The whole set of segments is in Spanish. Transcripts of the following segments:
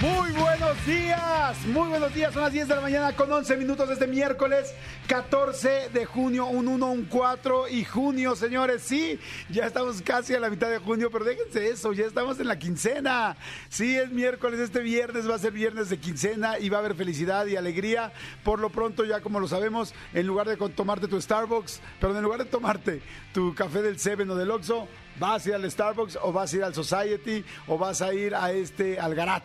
Muy buenos días, muy buenos días. Son las 10 de la mañana con 11 minutos este miércoles 14 de junio, un 1, un 4 y junio, señores. Sí, ya estamos casi a la mitad de junio, pero déjense eso, ya estamos en la quincena. Sí, es miércoles, este viernes va a ser viernes de quincena y va a haber felicidad y alegría. Por lo pronto, ya como lo sabemos, en lugar de tomarte tu Starbucks, pero en lugar de tomarte tu café del Seven o del Oxxo, ¿Vas a ir al Starbucks o vas a ir al Society o vas a ir a este al Garat?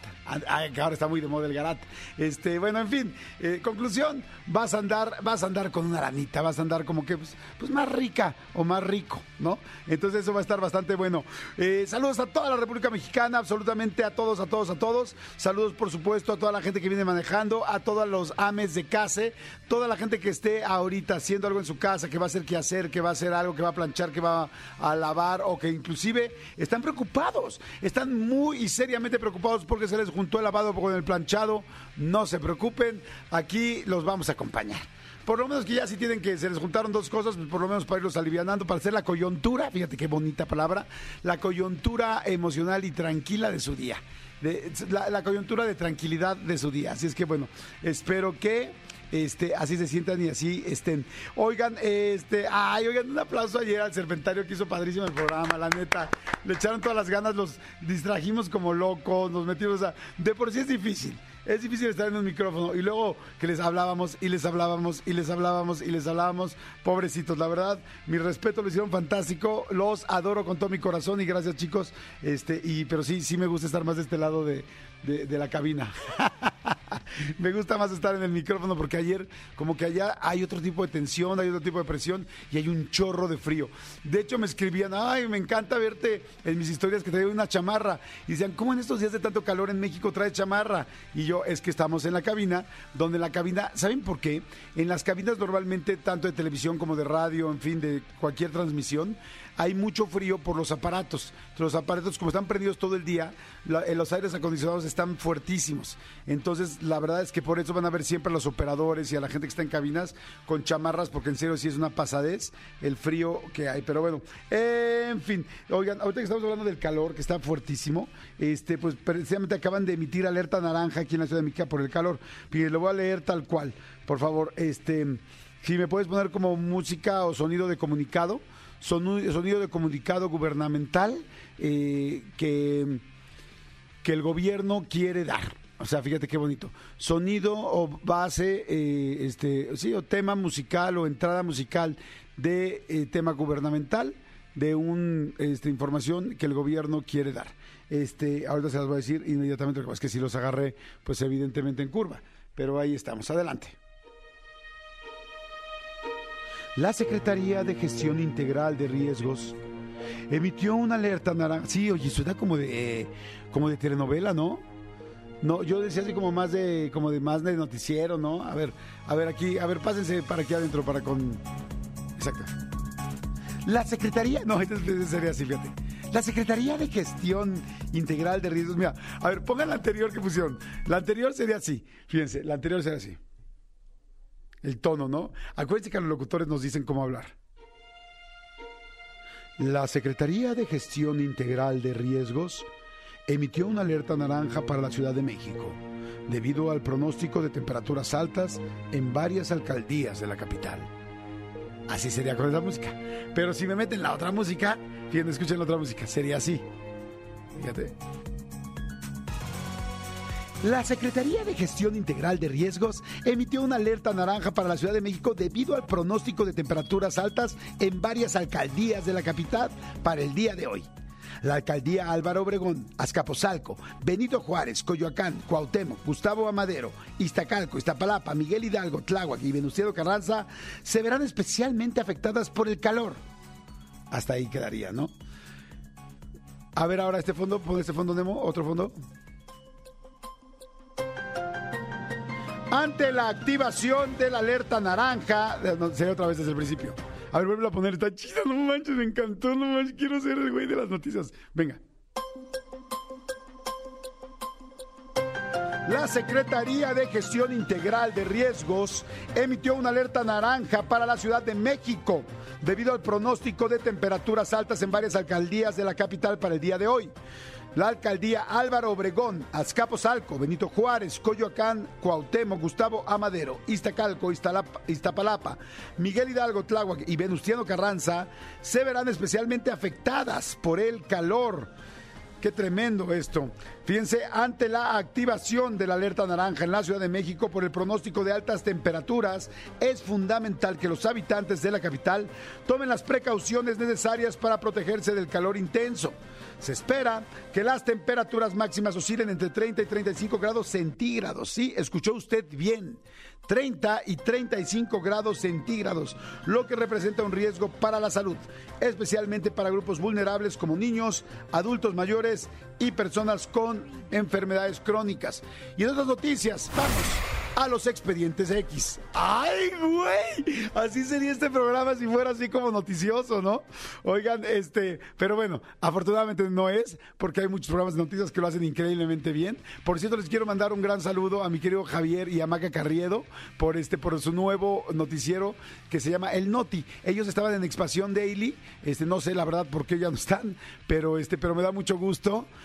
que ahora está muy de moda el Garat. Este, bueno, en fin, eh, conclusión, vas a andar, vas a andar con una ranita, vas a andar como que pues, pues, más rica o más rico, ¿no? Entonces eso va a estar bastante bueno. Eh, saludos a toda la República Mexicana, absolutamente a todos, a todos, a todos. Saludos, por supuesto, a toda la gente que viene manejando, a todos los ames de casa, toda la gente que esté ahorita haciendo algo en su casa, que va a hacer que hacer, que va a hacer algo, que va a planchar, que va a lavar o que inclusive están preocupados, están muy y seriamente preocupados porque se les juntó el lavado con el planchado. No se preocupen, aquí los vamos a acompañar por lo menos que ya si tienen que, se les juntaron dos cosas, pues por lo menos para irlos alivianando, para hacer la coyuntura, fíjate qué bonita palabra, la coyuntura emocional y tranquila de su día. la, la coyuntura de tranquilidad de su día. Así es que bueno, espero que este, así se sientan y así estén. Oigan, este, ay, oigan, un aplauso ayer al Serpentario que hizo padrísimo el programa, la neta. Le echaron todas las ganas, los distrajimos como locos, nos metimos a. De por sí es difícil. Es difícil estar en un micrófono y luego que les hablábamos y les hablábamos y les hablábamos y les hablábamos. Pobrecitos, la verdad, mi respeto, lo hicieron fantástico. Los adoro con todo mi corazón y gracias, chicos. Este, y, pero sí, sí me gusta estar más de este lado de, de, la cabina. me gusta más estar en el micrófono porque ayer, como que allá hay otro tipo de tensión, hay otro tipo de presión y hay un chorro de frío. De hecho, me escribían, ay, me encanta verte en mis historias que trae una chamarra. Y decían, ¿cómo en estos días de tanto calor en México trae chamarra? Y yo, es que estamos en la cabina, donde la cabina, ¿saben por qué? En las cabinas normalmente, tanto de televisión como de radio, en fin, de cualquier transmisión, hay mucho frío por los aparatos. Los aparatos, como están prendidos todo el día, eh, los aires acondicionados están fuertísimos. Entonces, la verdad es que por eso van a ver siempre a los operadores y a la gente que está en cabinas con chamarras, porque en serio sí es una pasadez el frío que hay. Pero bueno, en fin, oigan, ahorita que estamos hablando del calor, que está fuertísimo, este, pues precisamente acaban de emitir alerta naranja aquí en la Ciudad de Mica por el calor. Y lo voy a leer tal cual. Por favor, este, si me puedes poner como música o sonido de comunicado sonido de comunicado gubernamental eh, que, que el gobierno quiere dar. O sea, fíjate qué bonito. Sonido o base, eh, este, sí, o tema musical o entrada musical de eh, tema gubernamental de una este, información que el gobierno quiere dar. Este, ahorita se las voy a decir inmediatamente, es que si los agarré, pues evidentemente en curva. Pero ahí estamos, adelante. La Secretaría de Gestión Integral de Riesgos emitió una alerta naranja. Sí, oye, suena como de como de telenovela, ¿no? No, yo decía así como más de como de más de noticiero, ¿no? A ver, a ver aquí, a ver, pásense para aquí adentro para con Exacto. La Secretaría, no, este sería así, fíjate. La Secretaría de Gestión Integral de Riesgos, mira, a ver, pongan la anterior que pusieron. La anterior sería así, fíjense, la anterior sería así el tono, ¿no? Acuérdense que los locutores nos dicen cómo hablar. La Secretaría de Gestión Integral de Riesgos emitió una alerta naranja para la Ciudad de México debido al pronóstico de temperaturas altas en varias alcaldías de la capital. Así sería con esa música. Pero si me meten la otra música, fíjense, escuchen la otra música, sería así. Fíjate. La Secretaría de Gestión Integral de Riesgos emitió una alerta naranja para la Ciudad de México debido al pronóstico de temperaturas altas en varias alcaldías de la capital para el día de hoy. La alcaldía Álvaro Obregón, Azcapotzalco, Benito Juárez, Coyoacán, Cuauhtémoc, Gustavo Amadero, Iztacalco, Iztapalapa, Miguel Hidalgo, Tláhuac y Venustiano Carranza se verán especialmente afectadas por el calor. Hasta ahí quedaría, ¿no? A ver ahora este fondo, pon este fondo Nemo, otro fondo. Ante la activación de la alerta naranja. No, sería otra vez desde el principio. A ver, vuelve a poner, está chido, no manches, me encantó, no manches, quiero ser el güey de las noticias. Venga. La Secretaría de Gestión Integral de Riesgos emitió una alerta naranja para la Ciudad de México debido al pronóstico de temperaturas altas en varias alcaldías de la capital para el día de hoy. La alcaldía Álvaro Obregón, Azcapotzalco, Benito Juárez, Coyoacán, Cuauhtémoc, Gustavo Amadero, Iztacalco, Iztapalapa, Miguel Hidalgo, Tláhuac y Venustiano Carranza se verán especialmente afectadas por el calor. Qué tremendo esto. Fíjense, ante la activación de la alerta naranja en la Ciudad de México por el pronóstico de altas temperaturas, es fundamental que los habitantes de la capital tomen las precauciones necesarias para protegerse del calor intenso. Se espera que las temperaturas máximas oscilen entre 30 y 35 grados centígrados. Sí, escuchó usted bien. 30 y 35 grados centígrados, lo que representa un riesgo para la salud, especialmente para grupos vulnerables como niños, adultos mayores y personas con enfermedades crónicas. Y en otras noticias, vamos a los expedientes X. ¡Ay, güey! Así sería este programa si fuera así como noticioso, ¿no? Oigan, este, pero bueno, afortunadamente no es, porque hay muchos programas de noticias que lo hacen increíblemente bien. Por cierto, les quiero mandar un gran saludo a mi querido Javier y a Maca Carriedo por este, por su nuevo noticiero que se llama El Noti. Ellos estaban en Expansión Daily, este, no sé la verdad por qué ya no están, pero este, pero me da mucho gusto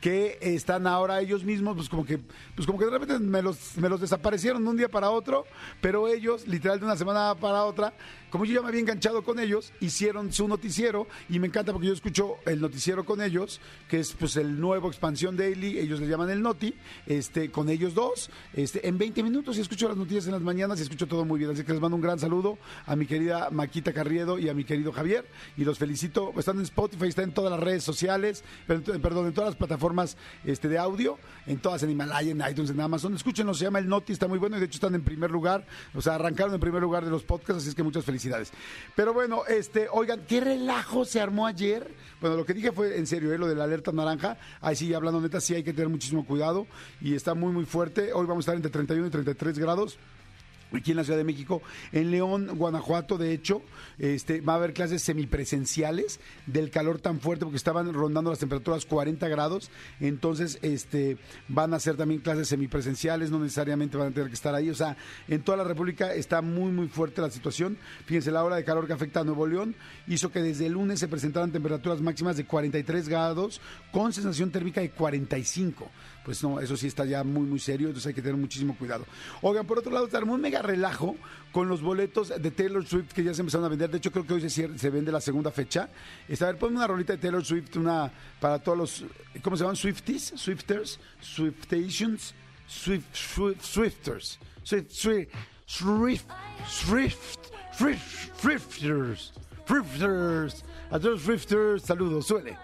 que están ahora ellos mismos, pues como que, pues como que de repente me los, me los desaparecieron de un día para otro, pero ellos, literal de una semana para otra, como yo ya me había enganchado con ellos, hicieron su noticiero y me encanta porque yo escucho el noticiero con ellos, que es pues el nuevo Expansión Daily, ellos le llaman el Noti, este, con ellos dos, este, en 20 minutos y escucho las noticias en las mañanas y escucho todo muy bien. Así que les mando un gran saludo a mi querida Maquita Carriedo y a mi querido Javier y los felicito. Están en Spotify, están en todas las redes sociales, perdón, en todas las plataformas este, de audio, en todas en Himalaya, en iTunes, en Amazon. Escúchenlo, se llama el Noti, está muy bueno y de hecho están en primer lugar, o sea, arrancaron en primer lugar de los podcasts, así es que muchas felicidades. Pero bueno, este, oigan, qué relajo se armó ayer. Bueno, lo que dije fue en serio, ¿eh? lo de la alerta naranja. Ahí sí, hablando neta, sí hay que tener muchísimo cuidado y está muy, muy fuerte. Hoy vamos a estar entre 31 y 33 grados aquí en la Ciudad de México. En León, Guanajuato, de hecho, este, va a haber clases semipresenciales del calor tan fuerte porque estaban rondando las temperaturas 40 grados. Entonces, este, van a ser también clases semipresenciales, no necesariamente van a tener que estar ahí. O sea, en toda la República está muy, muy fuerte la situación. Fíjense, la ola de calor que afecta a Nuevo León hizo que desde el lunes se presentaran temperaturas máximas de 43 grados con sensación térmica de 45 pues no, eso sí está ya muy, muy serio, entonces hay que tener muchísimo cuidado. Oigan, por otro lado, tenemos un mega relajo con los boletos de Taylor Swift que ya se empezaron a vender. De hecho, creo que hoy se, se vende la segunda fecha. Está, a ver, ponme una rolita de Taylor Swift, una para todos los, ¿cómo se llaman? Swifties, Swifters, Swiftations, Swift, Swift, Swifters, Swift, Swift, Swift, Swift, Swift, Swifters, Swifters. A todos los Swifters, saludos, suele.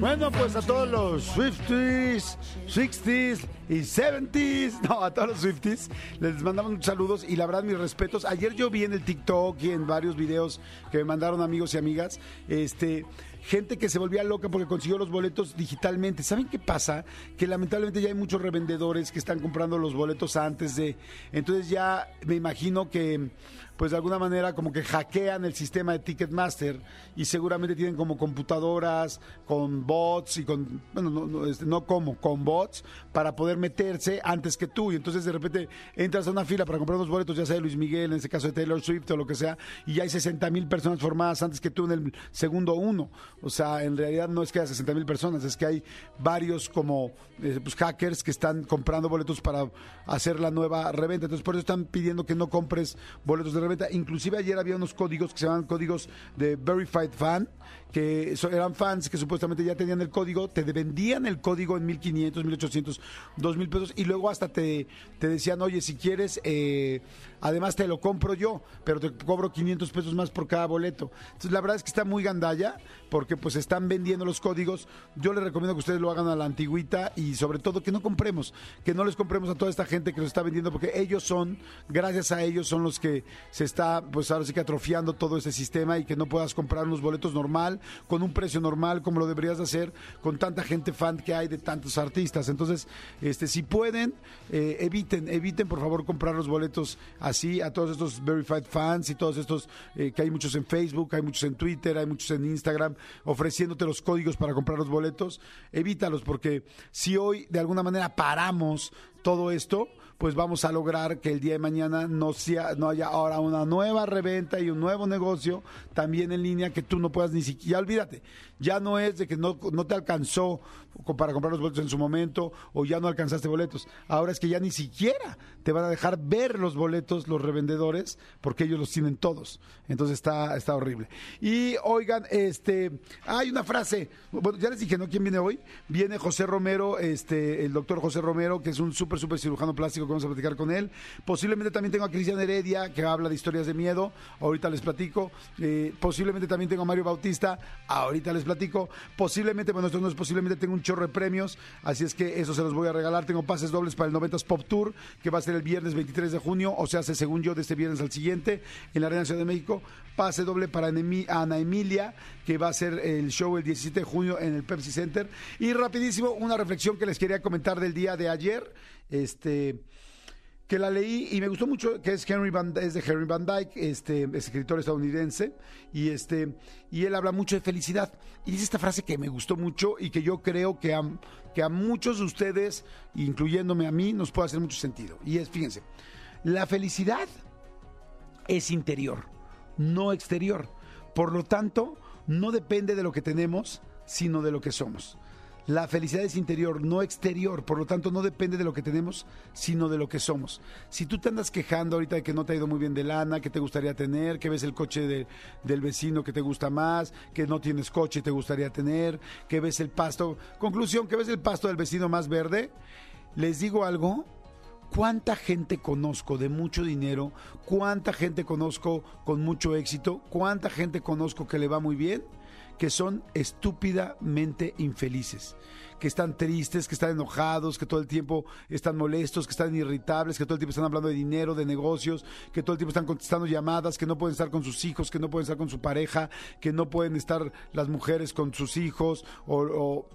Bueno, pues a todos los Swifties, 60s y 70s, no, a todos los Swifties, les mandamos muchos saludos y la verdad mis respetos. Ayer yo vi en el TikTok y en varios videos que me mandaron amigos y amigas, este, gente que se volvía loca porque consiguió los boletos digitalmente. ¿Saben qué pasa? Que lamentablemente ya hay muchos revendedores que están comprando los boletos antes de... Entonces ya me imagino que pues de alguna manera como que hackean el sistema de Ticketmaster y seguramente tienen como computadoras con bots y con, bueno, no, no, este, no como, con bots para poder meterse antes que tú. Y entonces de repente entras a una fila para comprar unos boletos, ya sea de Luis Miguel, en este caso de Taylor Swift o lo que sea, y hay 60 mil personas formadas antes que tú en el segundo uno. O sea, en realidad no es que haya 60 mil personas, es que hay varios como eh, pues, hackers que están comprando boletos para hacer la nueva reventa. Entonces por eso están pidiendo que no compres boletos de Inclusive ayer había unos códigos que se llaman códigos de Verified Fan, que eran fans que supuestamente ya tenían el código, te vendían el código en 1500, 1800, 2000 pesos y luego hasta te, te decían, oye, si quieres, eh, además te lo compro yo, pero te cobro 500 pesos más por cada boleto. Entonces la verdad es que está muy gandalla porque pues están vendiendo los códigos. Yo les recomiendo que ustedes lo hagan a la antigüita y sobre todo que no compremos, que no les compremos a toda esta gente que los está vendiendo porque ellos son, gracias a ellos son los que se está pues ahora sí que atrofiando todo este sistema y que no puedas comprar unos boletos con un precio normal como lo deberías de hacer con tanta gente fan que hay de tantos artistas. Entonces, este si pueden, eh, eviten, eviten por favor comprar los boletos así a todos estos verified fans y todos estos eh, que hay muchos en Facebook, hay muchos en Twitter, hay muchos en Instagram ofreciéndote los códigos para comprar los boletos. Evítalos porque si hoy de alguna manera paramos todo esto, pues vamos a lograr que el día de mañana no, sea, no haya ahora una nueva reventa y un nuevo negocio también en línea que tú no puedas ni siquiera, olvídate, ya no es de que no, no te alcanzó para comprar los boletos en su momento o ya no alcanzaste boletos, ahora es que ya ni siquiera te van a dejar ver los boletos los revendedores porque ellos los tienen todos, entonces está, está horrible. Y oigan, este, hay una frase, bueno, ya les dije, ¿no? ¿Quién viene hoy? Viene José Romero, este, el doctor José Romero, que es un súper, súper cirujano plástico vamos a platicar con él. Posiblemente también tengo a Cristian Heredia, que habla de historias de miedo. Ahorita les platico. Eh, posiblemente también tengo a Mario Bautista. Ahorita les platico. Posiblemente, bueno, esto no es posiblemente, tengo un chorro de premios. Así es que eso se los voy a regalar. Tengo pases dobles para el 90s Pop Tour, que va a ser el viernes 23 de junio. O sea, según yo, de este viernes al siguiente, en la Arena Ciudad de México. Pase doble para Ana Emilia, que va a ser el show el 17 de junio en el Pepsi Center. Y rapidísimo, una reflexión que les quería comentar del día de ayer. Este que la leí y me gustó mucho, que es Henry Van, es de Henry Van Dyke, este escritor estadounidense, y este, y él habla mucho de felicidad. Y dice esta frase que me gustó mucho y que yo creo que a, que a muchos de ustedes, incluyéndome a mí, nos puede hacer mucho sentido. Y es, fíjense, la felicidad es interior, no exterior. Por lo tanto, no depende de lo que tenemos, sino de lo que somos. La felicidad es interior, no exterior, por lo tanto no depende de lo que tenemos, sino de lo que somos. Si tú te andas quejando ahorita de que no te ha ido muy bien de lana, que te gustaría tener, que ves el coche del vecino que te gusta más, que no tienes coche y te gustaría tener, que ves el pasto, conclusión, que ves el pasto del vecino más verde, les digo algo, ¿Cuánta gente conozco de mucho dinero? ¿Cuánta gente conozco con mucho éxito? ¿Cuánta gente conozco que le va muy bien? Que son estúpidamente infelices, que están tristes, que están enojados, que todo el tiempo están molestos, que están irritables, que todo el tiempo están hablando de dinero, de negocios, que todo el tiempo están contestando llamadas, que no pueden estar con sus hijos, que no pueden estar con su pareja, que no pueden estar las mujeres con sus hijos o,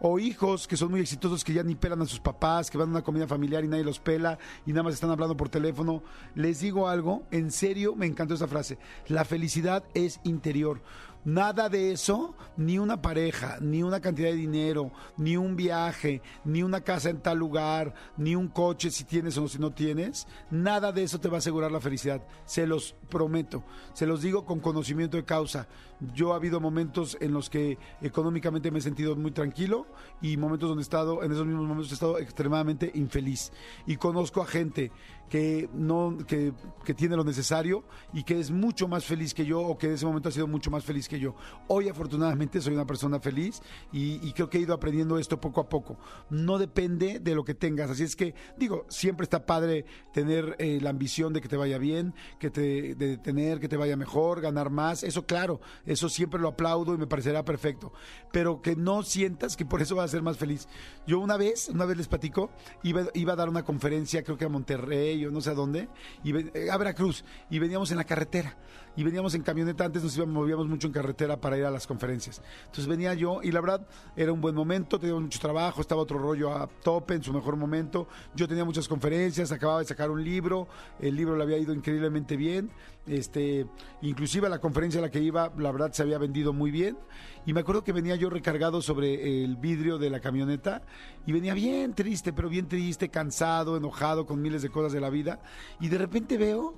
o, hijos que son muy exitosos que ya ni pelan a sus papás, que van a una comida familiar y nadie los pela y nada más están hablando por teléfono. Les digo algo, en serio me encantó esa frase, la felicidad es interior. Nada de eso, ni una pareja, ni una cantidad de dinero, ni un viaje, ni una casa en tal lugar, ni un coche si tienes o si no tienes, nada de eso te va a asegurar la felicidad. Se los prometo, se los digo con conocimiento de causa. Yo ha habido momentos en los que económicamente me he sentido muy tranquilo y momentos donde he estado, en esos mismos momentos he estado extremadamente infeliz. Y conozco a gente que no que, que, tiene lo necesario y que es mucho más feliz que yo o que en ese momento ha sido mucho más feliz que yo. Hoy afortunadamente soy una persona feliz y, creo que he ido aprendiendo esto poco a poco. No depende de lo que tengas, así es que digo, siempre está padre tener eh, la ambición de que te vaya bien, que de tener que te vaya mejor, ganar más, eso claro, eso siempre lo aplaudo y me parecerá perfecto, pero que no sientas que por eso vas a ser más feliz. Yo una vez, una vez les platico, iba, iba a dar una conferencia, creo que a Monterrey yo no sé a dónde, y eh, a Veracruz, y veníamos en la carretera, y veníamos en camioneta, antes nos íbamos, movíamos mucho en carretera para ir a las conferencias. Entonces venía yo, y la verdad, era un buen momento, teníamos mucho trabajo, estaba otro rollo a tope en su mejor momento, yo tenía muchas conferencias, acababa de sacar un libro, el libro le había ido increíblemente bien, este, inclusive la conferencia a la que iba, la verdad se había vendido muy bien, y me acuerdo que venía yo recargado sobre el vidrio de la camioneta, y venía bien triste, pero bien triste, cansado, enojado con miles de cosas de la vida, y de repente veo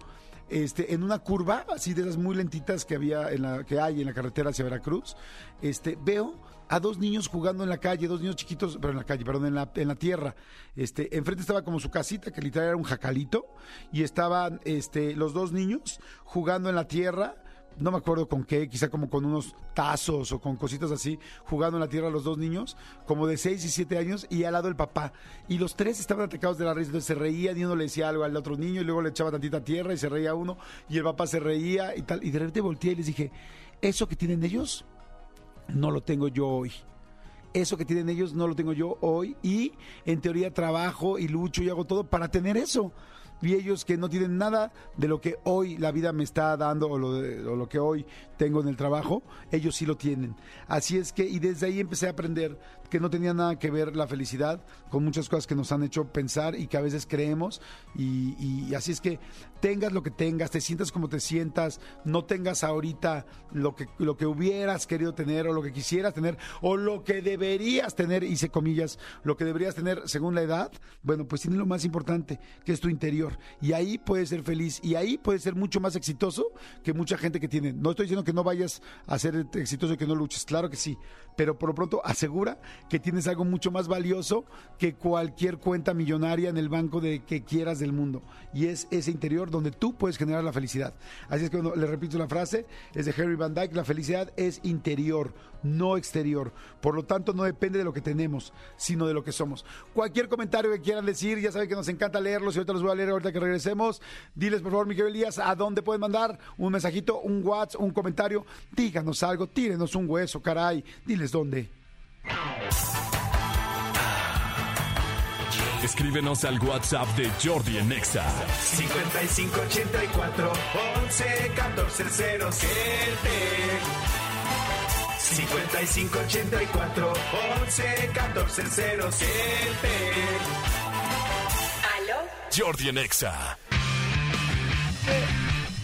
este, en una curva, así de esas muy lentitas que había en la, que hay en la carretera hacia Veracruz, este, veo a dos niños jugando en la calle, dos niños chiquitos, pero en la calle, perdón, en la, en la tierra. Este, enfrente estaba como su casita, que literal era un jacalito, y estaban este, los dos niños jugando en la tierra no me acuerdo con qué, quizá como con unos tazos o con cositas así, jugando en la tierra los dos niños, como de 6 y 7 años, y al lado el papá. Y los tres estaban atacados de la risa, entonces se reían y uno le decía algo al otro niño y luego le echaba tantita tierra y se reía uno, y el papá se reía y tal. Y de repente volteé y les dije, eso que tienen ellos no lo tengo yo hoy. Eso que tienen ellos no lo tengo yo hoy y en teoría trabajo y lucho y hago todo para tener eso y ellos que no tienen nada de lo que hoy la vida me está dando o lo, o lo, que hoy tengo en el trabajo, ellos sí lo tienen. Así es que, y desde ahí empecé a aprender que no tenía nada que ver la felicidad con muchas cosas que nos han hecho pensar y que a veces creemos. Y, y, así es que tengas lo que tengas, te sientas como te sientas, no tengas ahorita lo que, lo que hubieras querido tener o lo que quisieras tener o lo que deberías tener, hice comillas, lo que deberías tener según la edad, bueno, pues tiene lo más importante, que es tu interior. Y ahí puedes ser feliz y ahí puedes ser mucho más exitoso que mucha gente que tiene. No estoy diciendo que no vayas a ser exitoso y que no luches, claro que sí, pero por lo pronto asegura que tienes algo mucho más valioso que cualquier cuenta millonaria en el banco de que quieras del mundo. Y es ese interior donde tú puedes generar la felicidad. Así es que le repito la frase, es de Harry Van Dyke, la felicidad es interior, no exterior. Por lo tanto, no depende de lo que tenemos, sino de lo que somos. Cualquier comentario que quieran decir, ya saben que nos encanta leerlos y ahorita los voy a leer ahorita que regresemos. Diles, por favor, Miguel Elías, a dónde pueden mandar un mensajito, un WhatsApp, un comentario. Díganos algo, tírenos un hueso, caray. Diles dónde. Escríbenos al WhatsApp de Jordi en Nexa. 5584 11 14 0 5584 11 14 0 ¿Aló? Jordi en Exa.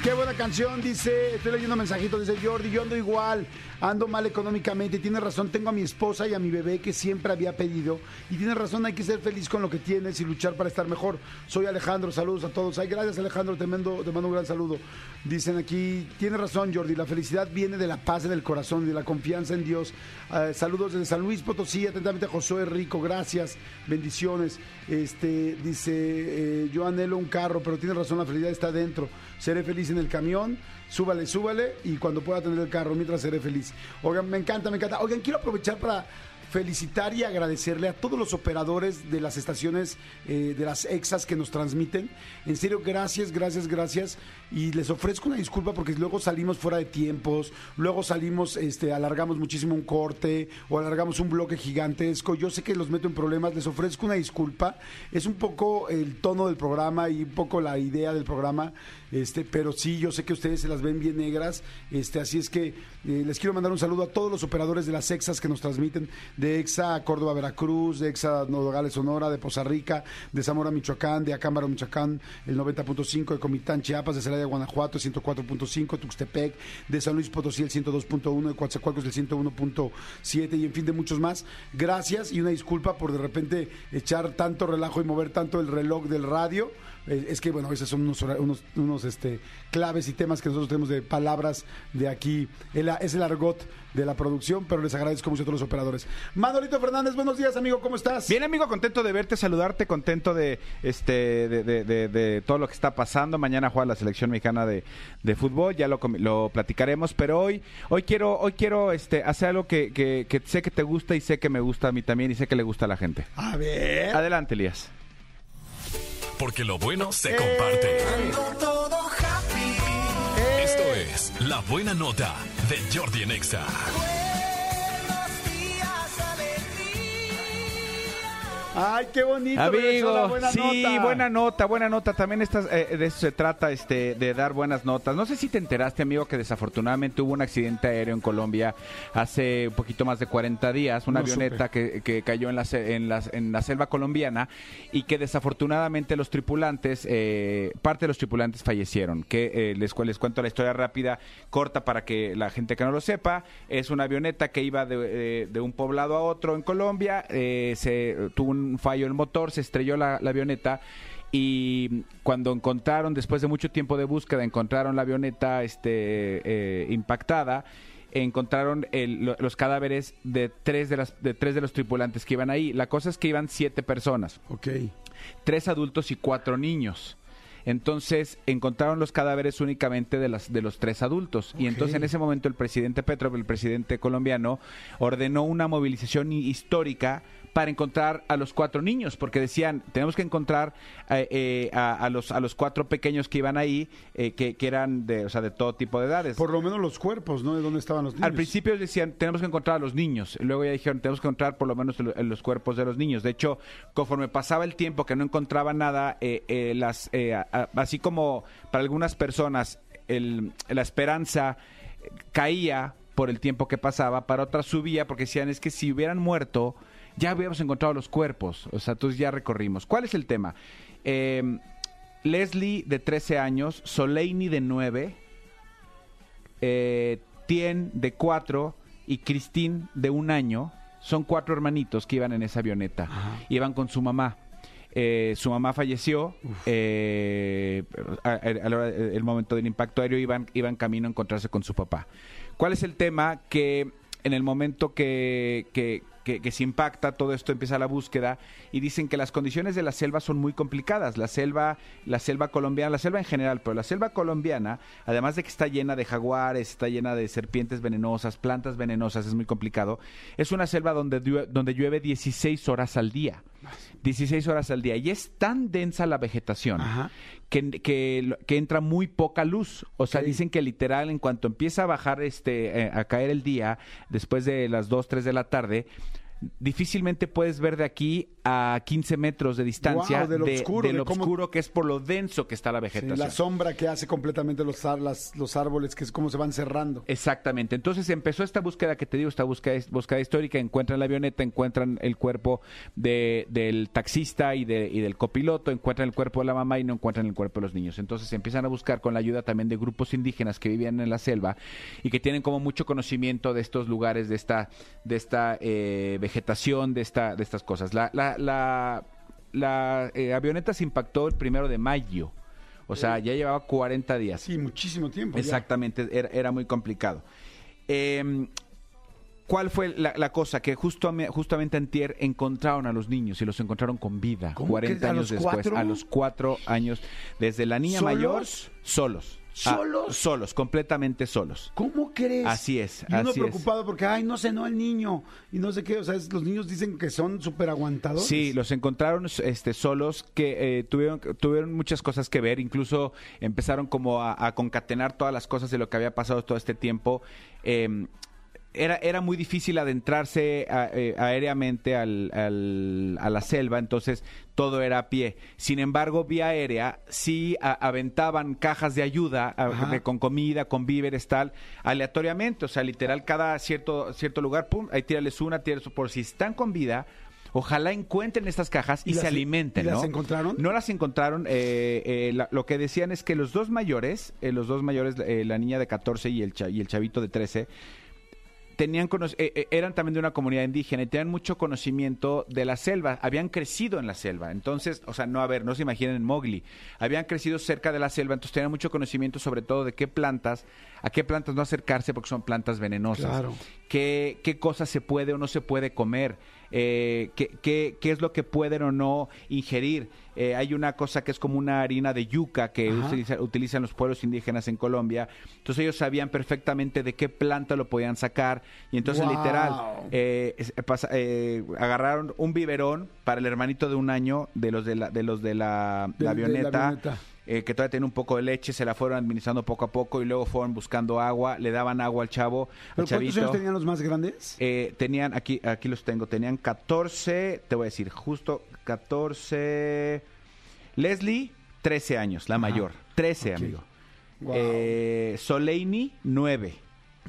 Qué buena canción, dice, estoy leyendo mensajitos, dice Jordi, yo ando igual, ando mal económicamente, tiene razón, tengo a mi esposa y a mi bebé que siempre había pedido, y tiene razón, hay que ser feliz con lo que tienes y luchar para estar mejor. Soy Alejandro, saludos a todos. Ay, gracias Alejandro, te mando, te mando un gran saludo. Dicen aquí, tiene razón Jordi, la felicidad viene de la paz del corazón y de la confianza en Dios. Uh, saludos desde San Luis Potosí, atentamente Josué Rico, gracias, bendiciones. Este, dice, eh, yo anhelo un carro, pero tiene razón, la felicidad está dentro. Seré feliz en el camión, súbale, súbale y cuando pueda tener el carro mientras seré feliz. Oigan, me encanta, me encanta. Oigan, quiero aprovechar para felicitar y agradecerle a todos los operadores de las estaciones eh, de las EXAS que nos transmiten. En serio, gracias, gracias, gracias. Y les ofrezco una disculpa porque luego salimos fuera de tiempos, luego salimos, este, alargamos muchísimo un corte o alargamos un bloque gigantesco. Yo sé que los meto en problemas, les ofrezco una disculpa. Es un poco el tono del programa y un poco la idea del programa, este, pero sí, yo sé que ustedes se las ven bien negras. Este, así es que eh, les quiero mandar un saludo a todos los operadores de las EXAS que nos transmiten EXA Córdoba, Veracruz, de EXA Nodogales, Sonora, de Poza Rica, de Zamora, Michoacán, de Acámbaro, Michoacán, el 90.5, de Comitán, Chiapas, de Celaya, Guanajuato, el 104.5, Tuxtepec, de San Luis Potosí, el 102.1, de Coatzacoalcos, el 101.7 y en fin de muchos más. Gracias y una disculpa por de repente echar tanto relajo y mover tanto el reloj del radio eh, es que, bueno, esos son unos, unos, unos este, claves y temas que nosotros tenemos de palabras de aquí. es el argot de la producción, pero les agradezco mucho a todos los operadores. Manolito Fernández, buenos días, amigo, ¿cómo estás? Bien, amigo, contento de verte, saludarte, contento de este de, todo lo que está pasando. Mañana juega la selección mexicana de, fútbol, ya lo, lo platicaremos, pero hoy hoy quiero hoy quiero este hacer algo que, que sé que te gusta y sé que me gusta a mí también y sé que le gusta a la gente. A ver. Adelante, Elías porque lo bueno se comparte. Es La Buena Nota de Jordi Anexa. Ay, qué bonito. Amigo, buena sí, buena nota, buena nota. También estás, eh, de eso se trata, este, de dar buenas notas. No sé si te enteraste, amigo, que desafortunadamente hubo un accidente aéreo en Colombia hace un poquito más de 40 días, una avioneta que, cayó en la, en, en la selva colombiana y que desafortunadamente los tripulantes, eh, parte de los tripulantes fallecieron. Que eh, les, les cuento la historia rápida, corta para que la gente que no lo sepa. Es una avioneta que iba de, de un poblado a otro en Colombia, se tuvo un fallo en el motor, se estrelló la, avioneta y cuando encontraron, después de mucho tiempo de búsqueda, encontraron la avioneta este, eh, impactada, encontraron los cadáveres de tres de, las, de tres de los tripulantes que iban ahí. La cosa es que iban siete personas. Ok. Tres adultos y cuatro niños. Entonces encontraron los cadáveres únicamente de, las, de los tres adultos. Y entonces en ese momento el presidente Petro, el presidente colombiano, ordenó una movilización histórica para encontrar a los cuatro niños, porque decían, tenemos que encontrar eh, eh, a, a los, a los cuatro pequeños que iban ahí, eh, que, que eran de, o sea, de todo tipo de edades. Por lo menos los cuerpos, ¿no? De dónde estaban los niños. Al principio decían, tenemos que encontrar a los niños. Luego ya dijeron, tenemos que encontrar por lo menos el- los cuerpos de los niños. De hecho, conforme pasaba el tiempo que no encontraba nada, eh, eh, las, eh, a- así como para algunas personas el- la esperanza caía por el tiempo que pasaba, para otras subía porque decían, es que si hubieran muerto, ya hubiéramos encontrado los cuerpos. O sea, entonces ya recorrimos. ¿Cuál es el tema? Eh, Leslie de 13 años, Soleini de 9, eh, Tien de cuatro y Christine de un año. Son cuatro hermanitos que iban en esa avioneta. Iban con su mamá. Eh, su mamá falleció. eh, a, a- a la hora- el momento del impacto aéreo iban, iban camino a encontrarse con su papá. ¿Cuál es el tema? Que en el momento que, que- que- que se impacta, todo esto empieza la búsqueda y dicen que las condiciones de la selva son muy complicadas. La selva, la selva colombiana, la selva en general, pero la selva colombiana, además de que está llena de jaguares, está llena de serpientes venenosas, plantas venenosas, es muy complicado. Es una selva donde, donde llueve 16 horas al día. 16 horas al día. Y es tan densa la vegetación que, que, que entra muy poca luz. O sea, dicen que literal, en cuanto empieza a bajar, este, eh, a caer el día, después de las 2, 3 de la tarde, difícilmente puedes ver de aquí a 15 metros de distancia Guau, de lo oscuro, de de lo cómo- oscuro que es por lo denso que está la Sí, vegetación. la sombra que hace completamente los, las- los árboles, que es como se van cerrando. Exactamente. Entonces empezó esta búsqueda que te digo, esta búsqueda, búsqueda histórica. Encuentran la avioneta, encuentran el cuerpo de, del taxista y, de, y del copiloto, encuentran el cuerpo de la mamá y no encuentran el cuerpo de los niños. Entonces empiezan a buscar con la ayuda también de grupos indígenas que vivían en la selva y que tienen como mucho conocimiento de estos lugares, de esta, de esta eh, vegetación, de esta, de estas cosas. La, la, la, la, eh, avioneta se impactó el primero de mayo. O sea, ya llevaba 40 días. Sí, muchísimo tiempo. Exactamente, era, era muy complicado. Eh, ¿Cuál fue la, la cosa? Que justo, justamente antier encontraron a los niños y los encontraron con vida, ¿Cómo 40 que a años después. cuatro? A los cuatro años, desde la niña ¿Solos? mayor, solos. Ah, ¿Solos? solos, completamente solos. ¿Cómo crees? Así es, Y uno así es. preocupado porque, ay, no cenó el niño. Y no sé qué, o sea, es- los niños dicen que son súper aguantadores. Sí, los encontraron este, solos, que eh, tuvieron, tuvieron muchas cosas que ver, incluso empezaron como a, a concatenar todas las cosas de lo que había pasado todo este tiempo. Eh, era, era muy difícil adentrarse a- eh, aéreamente al- al- a la selva, entonces todo era a pie. Sin embargo, vía aérea sí a- aventaban cajas de ayuda a- Ajá. de- con comida, con víveres, tal, aleatoriamente. O sea, literal, cada cierto, cierto lugar, pum, ahí tírales una, tírales por si están con vida. Ojalá encuentren estas cajas y, ¿Y se alimenten, y las ¿no? encontraron? No las encontraron. eh, eh, la- lo que decían es que los dos mayores, eh, los dos mayores, la niña de 14 y el, cha- y el chavito de 13, tenían eh, eh, eran también de una comunidad indígena y tenían mucho conocimiento de la selva, habían crecido en la selva. Entonces, o sea, no a ver, no se imaginen en Mowgli. Habían crecido cerca de la selva, entonces tenían mucho conocimiento sobre todo de qué plantas, a qué plantas no acercarse porque son plantas venenosas. Claro. Qué, qué cosas se puede o no se puede comer, eh, qué, qué- qué es lo que pueden o no ingerir. Eh, hay una cosa que es como una harina de yuca que utiliza- utilizan los pueblos indígenas en Colombia. Entonces ellos sabían perfectamente de qué planta lo podían sacar. Y entonces Wow. literal, eh, pasa- eh, agarraron un biberón para el hermanito de un año de los de la, de los de la, De- la de la avioneta. Eh, que todavía tenía un poco de leche, se la fueron administrando poco a poco y luego fueron buscando agua, le daban agua al chavo, al ¿Pero cuántos años tenían los más grandes? Eh, tenían, aquí, aquí los tengo, tenían 14, te voy a decir, justo 14. Leslie, 13 años, la Ajá. mayor. 13, Ok. amigo. Wow. Eh, Soleini, 9.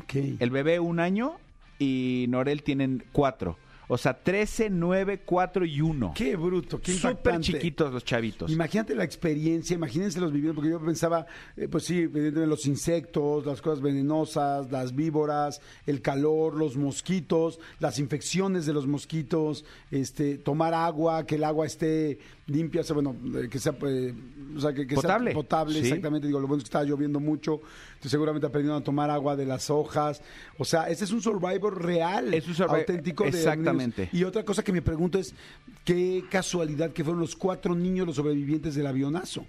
Ok. El bebé, un año. Y Norel tienen 4. O sea, 13, 9, 4 y 1. Qué bruto, qué Súper impactante. chiquitos los chavitos. Imagínate la experiencia, imagínense los viviendo, porque yo pensaba, eh, pues sí, evidentemente los insectos, las cosas venenosas, las víboras, el calor, los mosquitos, las infecciones de los mosquitos, este, tomar agua, que el agua esté limpia, o sea, bueno, que sea, eh, o sea, que, que Potable, sea potable, sí. exactamente. Digo, lo bueno es que estaba lloviendo mucho, entonces seguramente aprendieron a tomar agua de las hojas. O sea, este es un survivor real, Es un survi- auténtico de exactamente. Y otra cosa que me pregunto es, qué casualidad que fueron los cuatro niños los sobrevivientes del avionazo.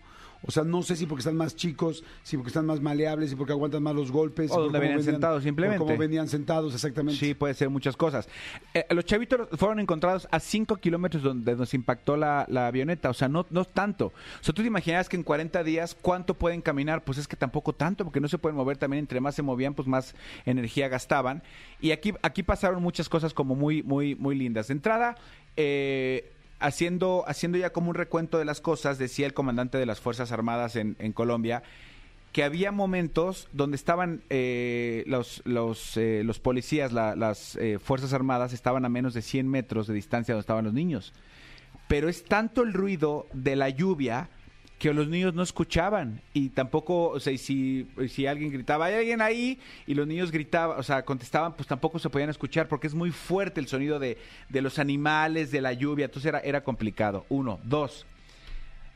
O sea, no sé si porque están más chicos, si porque están más maleables, si porque aguantan más los golpes. O donde venían sentados, simplemente. Como venían sentados, exactamente. Sí, puede ser muchas cosas. Eh, los chavitos fueron encontrados a 5 kilómetros donde nos impactó la, la avioneta, o sea, no, no tanto. O sea, tú te imaginas que en 40 días, ¿cuánto pueden caminar? Pues es que tampoco tanto, porque no se pueden mover también, entre más se movían, pues más energía gastaban. Y aquí, aquí pasaron muchas cosas como muy, muy, muy lindas. De entrada, eh, haciendo, haciendo ya como un recuento de las cosas, decía el comandante de las Fuerzas Armadas en, en Colombia, que había momentos donde estaban eh, los, los, eh, los policías, la- las eh, Fuerzas Armadas, estaban a menos de 100 metros de distancia donde estaban los niños. Pero es tanto el ruido de la lluvia que los niños no escuchaban. Y tampoco, o sea, si, si alguien gritaba, hay alguien ahí, y los niños gritaban, o sea, contestaban, pues tampoco se podían escuchar porque es muy fuerte el sonido de, de los animales, de la lluvia, entonces era, era complicado. Uno, dos,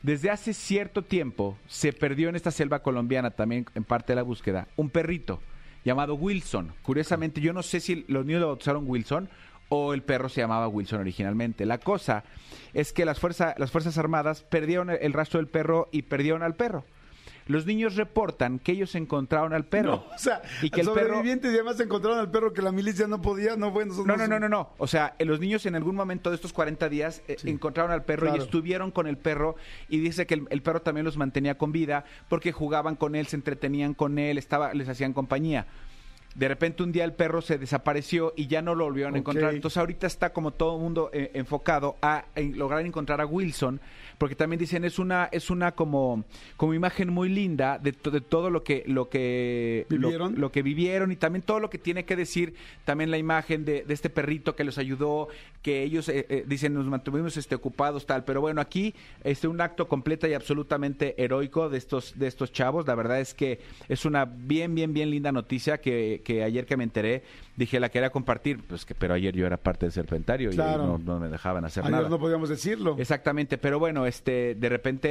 desde hace cierto tiempo se perdió en esta selva colombiana, también en parte de la búsqueda, un perrito llamado Wilson. Curiosamente, yo no sé si los niños lo bautizaron Wilson o el perro se llamaba Wilson originalmente. La cosa es que las, fuerza- las Fuerzas Armadas perdieron el, rastro del perro y perdieron al perro. Los niños reportan que ellos encontraron al perro. No, o sea, y que el perro sobrevivientes y además encontraron al perro que la milicia no podía, no bueno. no, no, no, no, no. O sea, eh, los niños en algún momento de estos 40 días eh, encontraron al perro claro. y estuvieron con el perro y dice que el, el perro también los mantenía con vida porque jugaban con él, se entretenían con él, estaba, les hacían compañía. De repente un día el perro se desapareció y ya no lo volvieron a Ok. encontrar. Entonces ahorita está como todo el mundo eh, enfocado a, en lograr encontrar a Wilson, porque también dicen es una es una como como imagen muy linda de, to- de todo lo que lo que ¿Vivieron? lo que vivieron y también todo lo que tiene que decir también la imagen de, de este perrito que los ayudó, que ellos eh, eh, dicen nos mantuvimos este, ocupados tal, pero bueno aquí este un acto completo y absolutamente heroico de estos de estos chavos, la verdad es que es una bien bien bien linda noticia que, que ayer que me enteré dije la quería compartir, pues que pero ayer yo era parte del serpentario Claro. y no, no me dejaban hacer Ayer nada. no podíamos decirlo. Exactamente, pero bueno, este, de repente,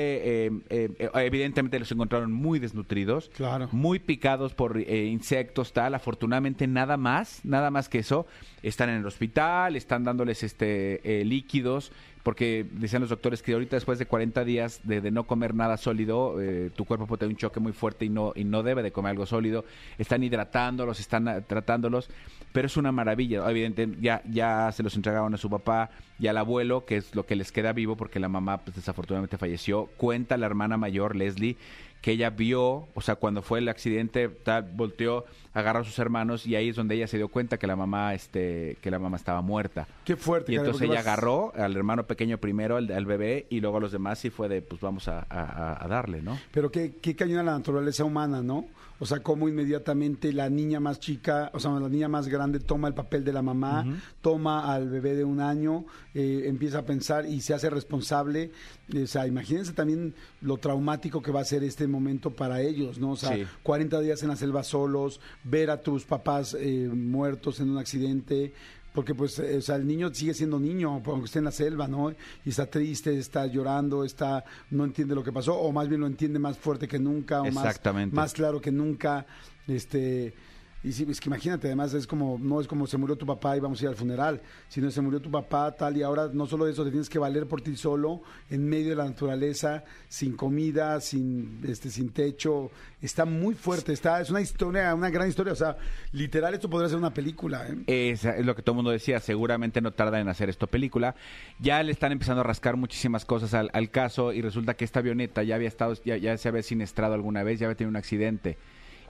eh, eh, eh, evidentemente los encontraron muy desnutridos, Claro. muy picados por eh, insectos, tal. Afortunadamente nada más, nada más que eso. Están en el hospital, están dándoles este eh, líquidos, porque decían los doctores que ahorita después de 40 días de, de no comer nada sólido, eh, tu cuerpo puede tener un choque muy fuerte y no y no debe de comer algo sólido. Están hidratándolos, están ah, tratándolos, pero es una maravilla. Evidentemente ya ya se los entregaron a su papá y al abuelo, que es lo que les queda vivo porque la mamá pues, desafortunadamente falleció. Cuenta la hermana mayor Leslie que ella vio, o sea, cuando fue el accidente, tal, volteó, agarró a sus hermanos y ahí es donde ella se dio cuenta que la mamá, este, que la mamá estaba muerta. Qué fuerte. Y entonces ella vas- agarró al hermano pequeño primero, al, al bebé, y luego a los demás y fue de, pues vamos a, a- a darle, ¿no? Pero qué, qué cañona la naturaleza humana, ¿no? O sea, cómo inmediatamente la niña más chica, o sea, la niña más grande toma el papel de la mamá, toma al bebé de un año, eh, empieza a pensar y se hace responsable. O sea, imagínense también lo traumático que va a ser este momento para ellos, ¿no? O sea, Sí. 40 días en la selva solos, ver a tus papás eh, muertos en un accidente. Porque pues, eh, o sea, el niño sigue siendo niño, aunque esté en la selva, ¿no? Y está triste, está llorando, está, no entiende lo que pasó, o más bien lo entiende más fuerte que nunca, o más, claro que nunca. Este, y sí, es que imagínate, además es como, no es como se murió tu papá y vamos a ir al funeral, sino se murió tu papá tal y ahora no solo eso, te tienes que valer por ti solo, en medio de la naturaleza, sin comida, sin, este, sin techo. Está muy fuerte, está, es una historia, una gran historia. O sea, literal, esto podría ser una película, ¿eh? Es, lo que todo el mundo decía, seguramente no tarda en hacer esto película. Ya le están empezando a rascar muchísimas cosas al, al caso y resulta que esta avioneta ya había estado, ya, ya se había siniestrado alguna vez, ya había tenido un accidente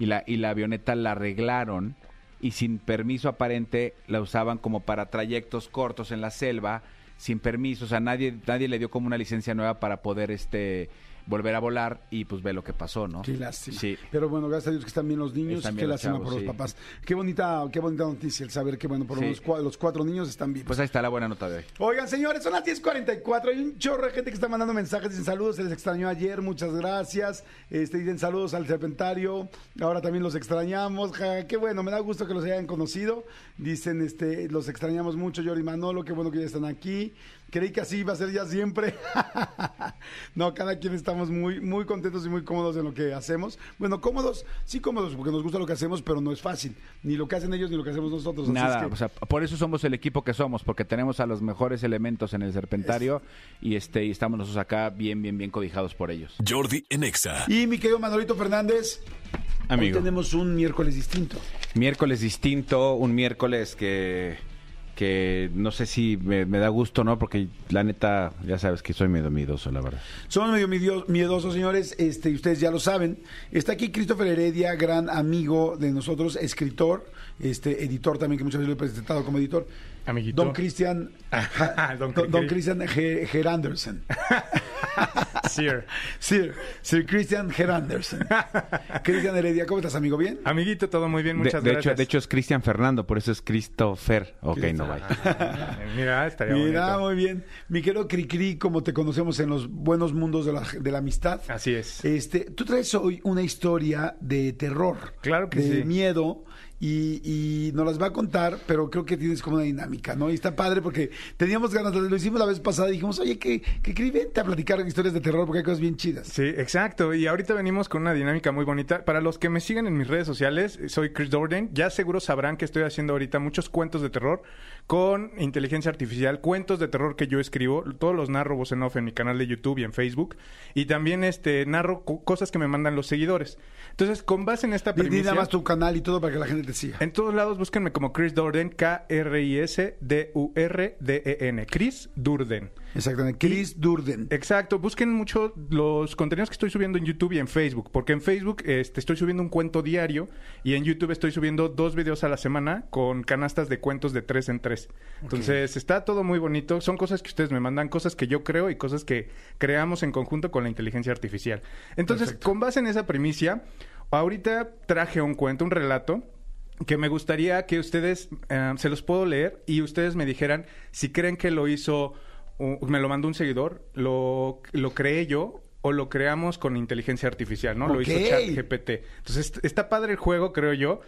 y la, y la avioneta la arreglaron y sin permiso aparente la usaban como para trayectos cortos en la selva, sin permiso, o sea, nadie, nadie le dio como una licencia nueva para poder este volver a volar y pues ve lo que pasó, ¿no? Qué lástima. Sí. Pero bueno, gracias a Dios que están bien los niños. Están Qué los lástima chavos, por los sí. papás. Qué bonita, qué bonita noticia el saber que, bueno, por Sí. menos cua- los cuatro niños están vivos. Pues ahí está la buena nota de hoy. Oigan, señores, son las 10.44. Hay un chorro de gente que está mandando mensajes. Dicen saludos, se les extrañó ayer. Muchas gracias. Este, dicen saludos al serpentario. Ahora también los extrañamos. Ja, qué bueno, me da gusto que los hayan conocido. Dicen, este, los extrañamos mucho, Jordi Manolo. Qué bueno que ya están aquí. Creí que así iba a ser ya siempre. no, cada quien estamos muy, muy contentos y muy cómodos en lo que hacemos. Bueno, cómodos, sí cómodos, porque nos gusta lo que hacemos, pero no es fácil. Ni lo que hacen ellos ni lo que hacemos nosotros. Así Nada, es que- o sea, por eso somos el equipo que somos, porque tenemos a los mejores elementos en el serpentario y este y estamos nosotros acá bien, bien, bien cobijados por ellos. Jordi en Exa. Y mi querido Manolito Fernández, Amigo. hoy tenemos un miércoles distinto. Miércoles distinto, un miércoles que, que no sé si me, da gusto, ¿no? Porque la neta, ya sabes que soy medio miedoso, la verdad. Somos medio miedosos, señores, este, ustedes ya lo saben. Está aquí Christopher Heredia, gran amigo de nosotros, escritor, este, editor también, que muchas veces lo he presentado como editor. Amiguito. Don Cristian Don Don, Cri- Don Cristian Ge- Geranderson. Sir. Sir, Sir Christian Geranderson. Cristian Heredia, ¿cómo estás, amigo? ¿Bien? Amiguito, todo muy bien, De, muchas de hecho, gracias. de hecho es Cristian Fernando, por eso es Christopher. Ok, no vaya. Ah, Mira, estaría Mira, bonito. muy bien. Mi querido Cricri, como te conocemos en los buenos mundos de la, de la amistad. Así es. Este, tú traes hoy una historia de terror. Claro que de sí. miedo. Y, y nos las va a contar, pero creo que tienes como una dinámica, ¿no? Y está padre porque teníamos ganas, lo hicimos la vez pasada y dijimos, oye, que, que a platicar historias de terror porque hay cosas bien chidas. Sí, exacto. Y ahorita venimos con una dinámica muy bonita. Para los que me siguen en mis redes sociales, soy Chris Dorden. Ya seguro sabrán que estoy haciendo ahorita muchos cuentos de terror con inteligencia artificial, cuentos de terror que yo escribo. Todos los narro voz en off en mi canal de YouTube y en Facebook. Y también este narro co- cosas que me mandan los seguidores. Entonces, con base en esta premisa... nada más tu canal y todo para que la gente te siga. En todos lados búsquenme como Chris Durden, K-R-I-S-D-U-R-D-E-N. Chris Durden. Exactamente. Chris Durden. Exacto, busquen mucho los contenidos que estoy subiendo en YouTube y en Facebook, porque en Facebook este, estoy subiendo un cuento diario y en YouTube estoy subiendo dos videos a la semana con canastas de cuentos de tres en tres. Entonces está todo muy bonito, son cosas que ustedes me mandan, cosas que yo creo y cosas que creamos en conjunto con la inteligencia artificial. Entonces, con base en esa primicia, ahorita traje un cuento, un relato que me gustaría que ustedes eh, se los puedo leer y ustedes me dijeran si creen que lo hizo, me lo mandó un seguidor, lo, lo creé yo o lo creamos con inteligencia artificial, ¿no? Lo hizo ChatGPT. Entonces est- está padre el juego, creo yo,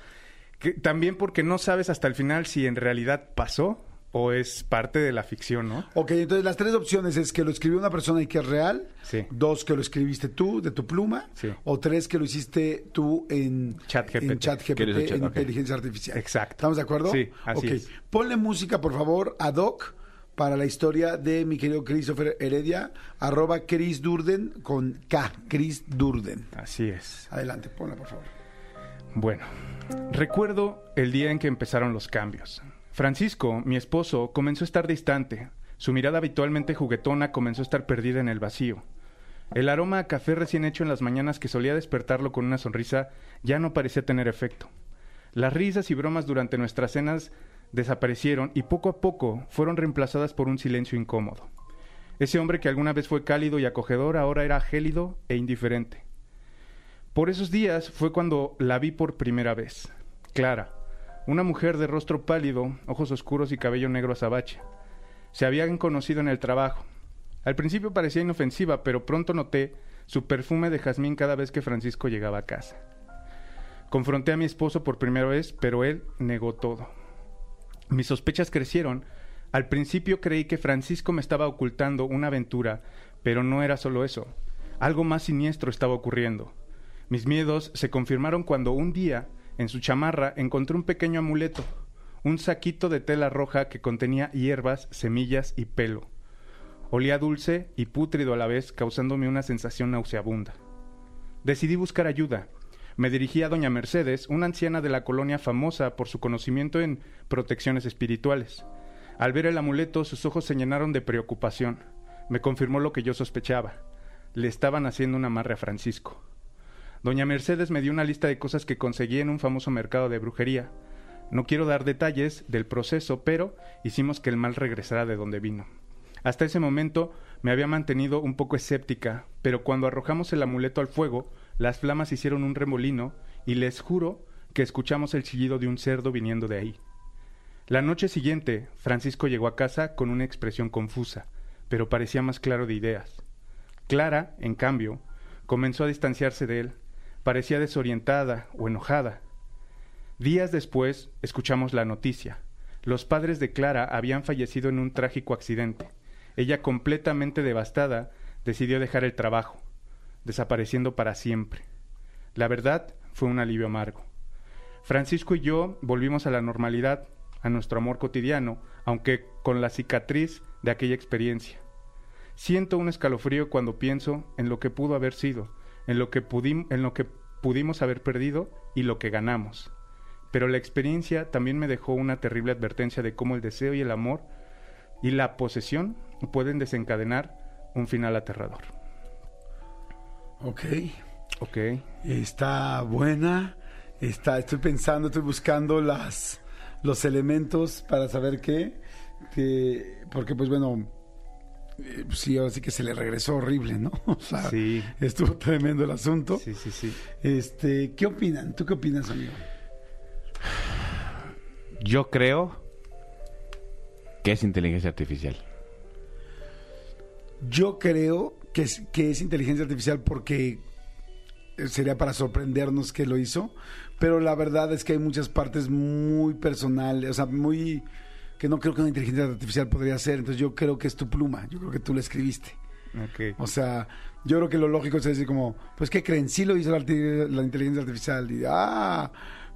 que también porque no sabes hasta el final si en realidad pasó o es parte de la ficción, ¿no? Ok, entonces las tres opciones es que lo escribió una persona y que es real. Sí. Dos, que lo escribiste tú, de tu pluma. Sí. O tres, que lo hiciste tú en ChatGPT. en, Chat- en ok. inteligencia artificial. Exacto. ¿Estamos de acuerdo? Sí, así Ok. es. Ponle música, por favor, ad hoc para la historia de mi querido Christopher Heredia, arroba Chris Durden con K, Chris Durden. Así es. Adelante, ponla, por favor. Bueno, recuerdo el día en que empezaron los cambios. Francisco, mi esposo, comenzó a estar distante. Su mirada habitualmente juguetona comenzó a estar perdida en el vacío. El aroma a café recién hecho en las mañanas que solía despertarlo con una sonrisa ya no parecía tener efecto. Las risas y bromas durante nuestras cenas desaparecieron y poco a poco fueron reemplazadas por un silencio incómodo. Ese hombre que alguna vez fue cálido y acogedor ahora era gélido e indiferente. Por esos días fue cuando la vi por primera vez. Clara, una mujer de rostro pálido, ojos oscuros y cabello negro azabache. Se habían conocido en el trabajo. Al principio parecía inofensiva, pero pronto noté su perfume de jazmín cada vez que Francisco llegaba a casa. Confronté a mi esposo por primera vez, pero él negó todo. Mis sospechas crecieron. Al principio creí que Francisco me estaba ocultando una aventura, pero no era solo eso. Algo más siniestro estaba ocurriendo. Mis miedos se confirmaron cuando un día, en su chamarra, encontré un pequeño amuleto, un saquito de tela roja que contenía hierbas, semillas y pelo. Olía dulce y pútrido a la vez, causándome una sensación nauseabunda. Decidí buscar ayuda. Me dirigí a doña Mercedes, una anciana de la colonia famosa por su conocimiento en protecciones espirituales. Al ver el amuleto, sus ojos se llenaron de preocupación. Me confirmó lo que yo sospechaba. Le estaban haciendo un amarre a Francisco. Doña Mercedes me dio una lista de cosas que conseguí en un famoso mercado de brujería. No quiero dar detalles del proceso, pero hicimos que el mal regresara de donde vino. Hasta ese momento me había mantenido un poco escéptica, pero cuando arrojamos el amuleto al fuego, las flamas hicieron un remolino y les juro que escuchamos el chillido de un cerdo viniendo de ahí. La noche siguiente, Francisco llegó a casa con una expresión confusa, pero parecía más claro de ideas. Clara, en cambio, comenzó a distanciarse de él. Parecía desorientada o enojada. Días después, escuchamos la noticia. Los padres de Clara habían fallecido en un trágico accidente. ella completamente devastada decidió dejar el trabajo, desapareciendo para siempre. La verdad fue un alivio amargo. Francisco y yo volvimos a la normalidad, a nuestro amor cotidiano, aunque con la cicatriz de aquella experiencia. Siento un escalofrío cuando pienso en lo que pudo haber sido, en lo que, en lo que pudimos haber perdido y lo que ganamos. Pero la experiencia también me dejó una terrible advertencia de cómo el deseo y el amor y la posesión pueden desencadenar un final aterrador. Ok. Ok. Está buena. Está, estoy pensando, estoy buscando las, los elementos para saber qué. Que, porque, pues bueno, eh, sí, ahora sí que se le regresó horrible, ¿no? O sea, Sí. estuvo tremendo el asunto. Sí, sí, sí. Este, ¿qué opinan? ¿Tú qué opinas, amigo? Yo creo que es inteligencia artificial. Yo creo que es, que es inteligencia artificial porque sería para sorprendernos que lo hizo, pero la verdad es que hay muchas partes muy personales, o sea, muy que no creo que una inteligencia artificial podría hacer, entonces yo creo que es tu pluma, yo creo que tú la escribiste. Ok. O sea, yo creo que lo lógico es decir como, pues ¿qué creen? Sí lo hizo la, la inteligencia artificial y ah,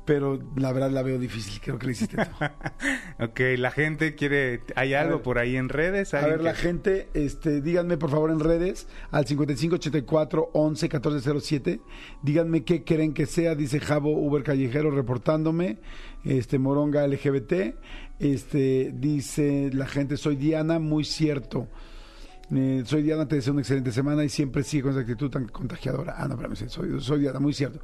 pero la verdad la veo difícil, creo que lo hiciste tú. Ok, la gente quiere... ¿Hay algo ver. por ahí en redes? A ¿Alguien ver, la gente, este, díganme por favor en redes al 5584 11 1407. Díganme qué creen que sea, dice Javo Uber Callejero reportándome. Este, Moronga LGBT. Este, dice la gente, soy Diana, muy cierto. Eh, soy Diana, te deseo una excelente semana y siempre sigue con esa actitud tan contagiadora. Ah, no, espérame, soy, soy Diana, muy cierto.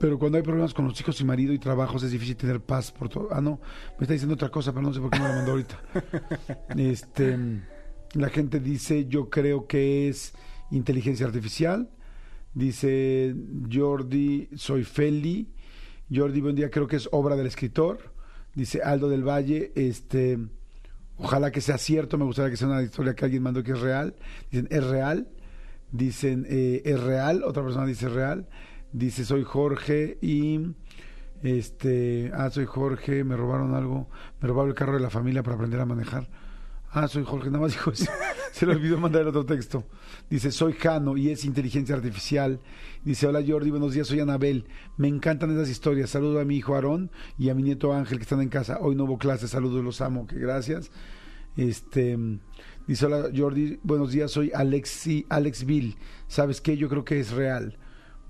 Pero cuando hay problemas con los hijos y marido y trabajos es difícil tener paz por todo. Ah, no, me está diciendo otra cosa, pero no sé por qué me la mandó ahorita. Este, la gente dice, yo creo que es inteligencia artificial. Dice Jordi, soy Feli. Jordi, buen día, creo que es obra del escritor. Dice Aldo del Valle, este, ojalá que sea cierto, me gustaría que sea una historia que alguien mandó que es real. Dicen, es real. Dicen, eh, es real. Otra persona dice real. Dice, soy Jorge y este, ah, soy Jorge, me robaron algo, me robaron el carro de la familia para aprender a manejar. Ah, soy Jorge, nada más dijo eso. Se le olvidó mandar el otro texto. Dice, soy Jano y es inteligencia artificial. Dice, hola Jordi, buenos días, soy Anabel. Me encantan esas historias. Saludo a mi hijo Aarón y a mi nieto Ángel que están en casa. Hoy no hubo clase, saludos, los amo, que gracias. Este, dice, hola Jordi, buenos días, soy Alexi, Alex Bill. ¿Sabes qué? Yo creo que es real.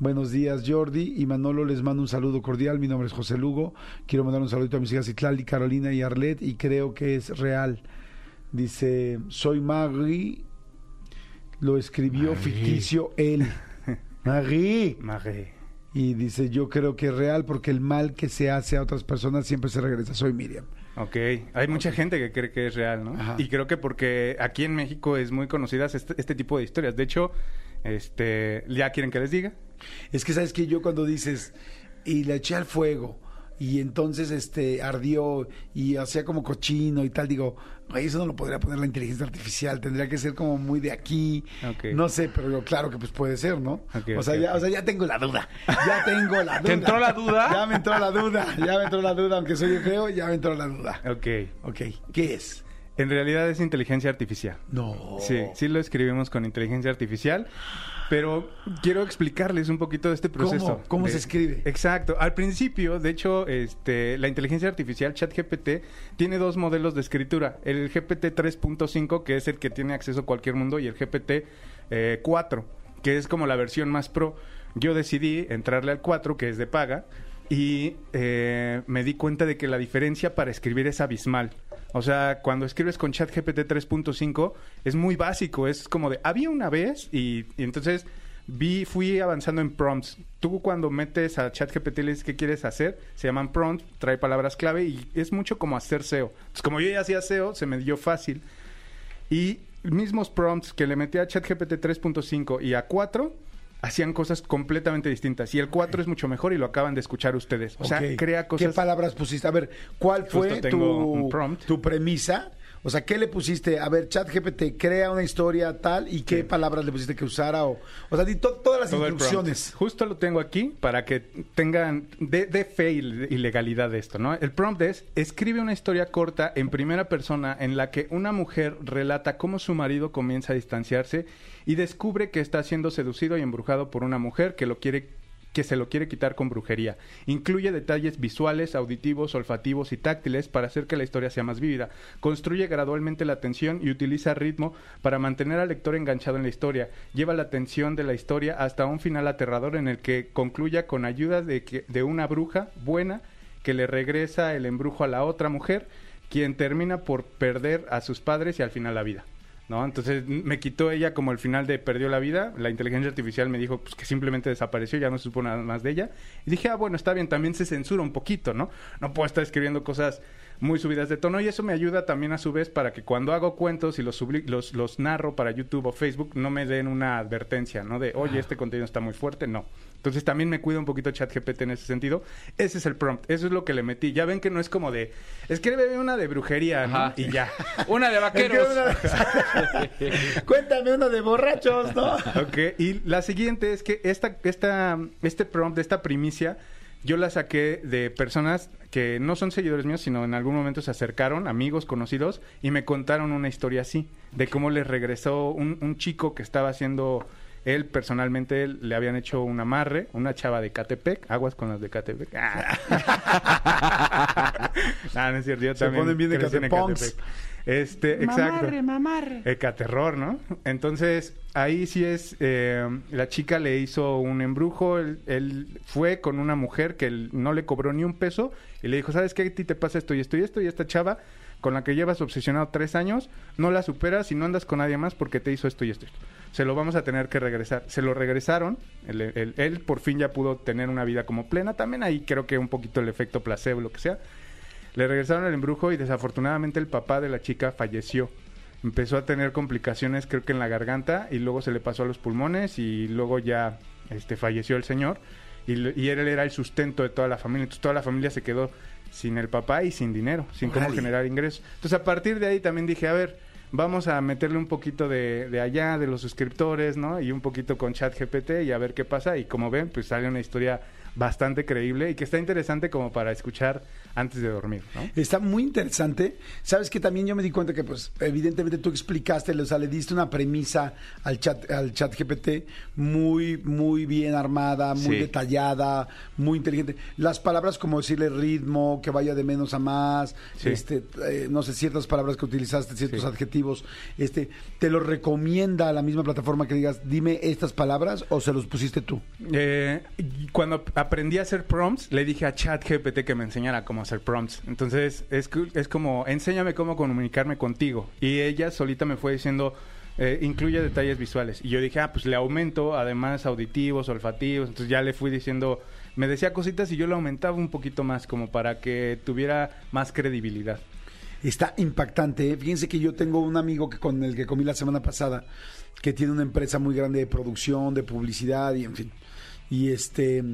Buenos días, Jordi y Manolo. Les mando un saludo cordial. Mi nombre es José Lugo. Quiero mandar un saludito a mis hijas Itlali, Carolina y Arlet y creo que es real. Dice, soy Maggie. Lo escribió ficticio él. Maggie. Mague. Y dice, yo creo que es real porque el mal que se hace a otras personas siempre se regresa. Soy Miriam. Ok, hay mucha gente que cree que es real, ¿no? Ajá. Y creo que porque aquí en México es muy conocidas este, este tipo de historias. De hecho, este, ¿ya quieren que les diga? Es que sabes que yo cuando dices y la eché al fuego y entonces este ardió y hacía como cochino y tal, digo, "Ay, eso no lo podría poner la inteligencia artificial, tendría que ser como muy de aquí. No sé, pero yo, claro que pues puede ser, ¿no? O, sea, ya, o sea, ya tengo la duda. Ya tengo la duda. ¿Te entró la duda? Ya me entró la duda. Ya me entró la duda, aunque soy yo creo, ya me entró la duda. Ok. Ok, ¿qué es? En realidad es inteligencia artificial. No. Sí, sí lo escribimos con inteligencia artificial, pero quiero explicarles un poquito de este proceso. ¿Cómo? ¿Cómo De- se escribe? Exacto. Al principio, de hecho, este, la inteligencia artificial ChatGPT tiene dos modelos de escritura. El GPT 3.5, que es el que tiene acceso a cualquier mundo, y el GPT eh, 4, que es como la versión más pro. Yo decidí entrarle al 4, que es de paga, y eh, me di cuenta de que la diferencia para escribir es abismal. O sea, cuando escribes con ChatGPT 3.5 es muy básico, es como de había una vez y, entonces vi fui avanzando en prompts. Tú cuando metes a ChatGPT le dices qué quieres hacer, se llaman prompts, trae palabras clave y es mucho como hacer SEO. Entonces, como yo ya hacía SEO, se me dio fácil. Y mismos prompts que le metí a ChatGPT 3.5 y a 4 hacían cosas completamente distintas. Y el 4 es mucho mejor y lo acaban de escuchar ustedes. O sea, crea cosas... ¿Qué palabras pusiste? A ver, ¿cuál fue tu, tu premisa? O sea, ¿qué le pusiste? A ver, ChatGPT crea una historia tal y qué palabras le pusiste que usara o, o sea, di to- todas las Todo instrucciones. Justo lo tengo aquí para que tengan de, de fe y, y legalidad de esto, ¿no? El prompt es escribe una historia corta en primera persona en la que una mujer relata cómo su marido comienza a distanciarse y descubre que está siendo seducido y embrujado por una mujer que lo quiere que se lo quiere quitar con brujería. Incluye detalles visuales, auditivos, olfativos y táctiles para hacer que la historia sea más vívida. Construye gradualmente la atención y utiliza ritmo para mantener al lector enganchado en la historia. Lleva la atención de la historia hasta un final aterrador en el que concluya con ayuda de, que- de una bruja buena que le regresa el embrujo a la otra mujer, quien termina por perder a sus padres y al final la vida. ¿No? Entonces me quitó ella como el final de perdió la vida. La inteligencia artificial me dijo pues, que simplemente desapareció, ya no se supo nada más de ella. Y dije, ah, bueno, está bien, también se censura un poquito, ¿no? No puedo estar escribiendo cosas muy subidas de tono y eso me ayuda también a su vez para que cuando hago cuentos y los, los, los narro para YouTube o Facebook no me den una advertencia, ¿no? De, oye, este contenido está muy fuerte, no. Entonces también me cuida un poquito ChatGPT en ese sentido. Ese es el prompt, eso es lo que le metí. Ya ven que no es como de, escríbeme una de brujería, ¿no? Y ya. Una de vaqueros. Cuéntame uno de borrachos, ¿no? Ok, y la siguiente es que esta, esta, este prompt, esta primicia, yo la saqué de personas que no son seguidores míos, sino en algún momento se acercaron, amigos, conocidos, y me contaron una historia así, de cómo les regresó un, un chico que estaba haciendo, él personalmente, él, le habían hecho un amarre, una chava de Catepec, aguas con las de Catepec. Ah. no, no es cierto, yo Se también ponen bien de crecí Este, exacto. Ecaterror, ¿no? Entonces, ahí sí es, eh, la chica le hizo un embrujo, él, él fue con una mujer que él no le cobró ni un peso y le dijo, ¿sabes qué? A ti te pasa esto y esto y esto y esta chava con la que llevas obsesionado tres años, no la superas y no andas con nadie más porque te hizo esto y esto. y esto. Se lo vamos a tener que regresar. Se lo regresaron, él, él- él por fin ya pudo tener una vida como plena, también ahí creo que un poquito el efecto placebo, lo que sea. Le regresaron el embrujo y desafortunadamente el papá de la chica falleció. Empezó a tener complicaciones, creo que en la garganta, y luego se le pasó a los pulmones y luego ya este, falleció el señor. Y, él era el sustento de toda la familia. Entonces toda la familia se quedó sin el papá y sin dinero, sin cómo generar ingresos. Entonces a partir de ahí también dije, a ver, vamos a meterle un poquito de, de allá, de los suscriptores, ¿no? Y un poquito con ChatGPT y a ver qué pasa. Y como ven, pues sale una historia bastante creíble y que está interesante como para escuchar antes de dormir, ¿no? Está muy interesante. Sabes que también yo me di cuenta que, pues, evidentemente tú explicaste, o sea, le diste una premisa al chat, al chat GPT muy, muy bien armada, muy Sí. detallada, muy inteligente. Las palabras como decirle ritmo, que vaya de menos a más, Sí. este, eh, no sé, ciertas palabras que utilizaste, ciertos adjetivos, este, ¿te lo recomienda a la misma plataforma que digas, dime estas palabras o se los pusiste tú? Eh, cuando aprendí a hacer prompts, le dije a ChatGPT que me enseñara cómo hacer prompts. Entonces, es, es como, enséñame cómo comunicarme contigo. Y ella solita me fue diciendo, eh, incluye detalles visuales. Y yo dije, ah, pues le aumento, además, auditivos, olfativos. Entonces ya le fui diciendo, me decía cositas y yo le aumentaba un poquito más, como para que tuviera más credibilidad. Está impactante. ¿eh? Fíjense que yo tengo un amigo que con el que comí la semana pasada, que tiene una empresa muy grande de producción, de publicidad y en fin. Y este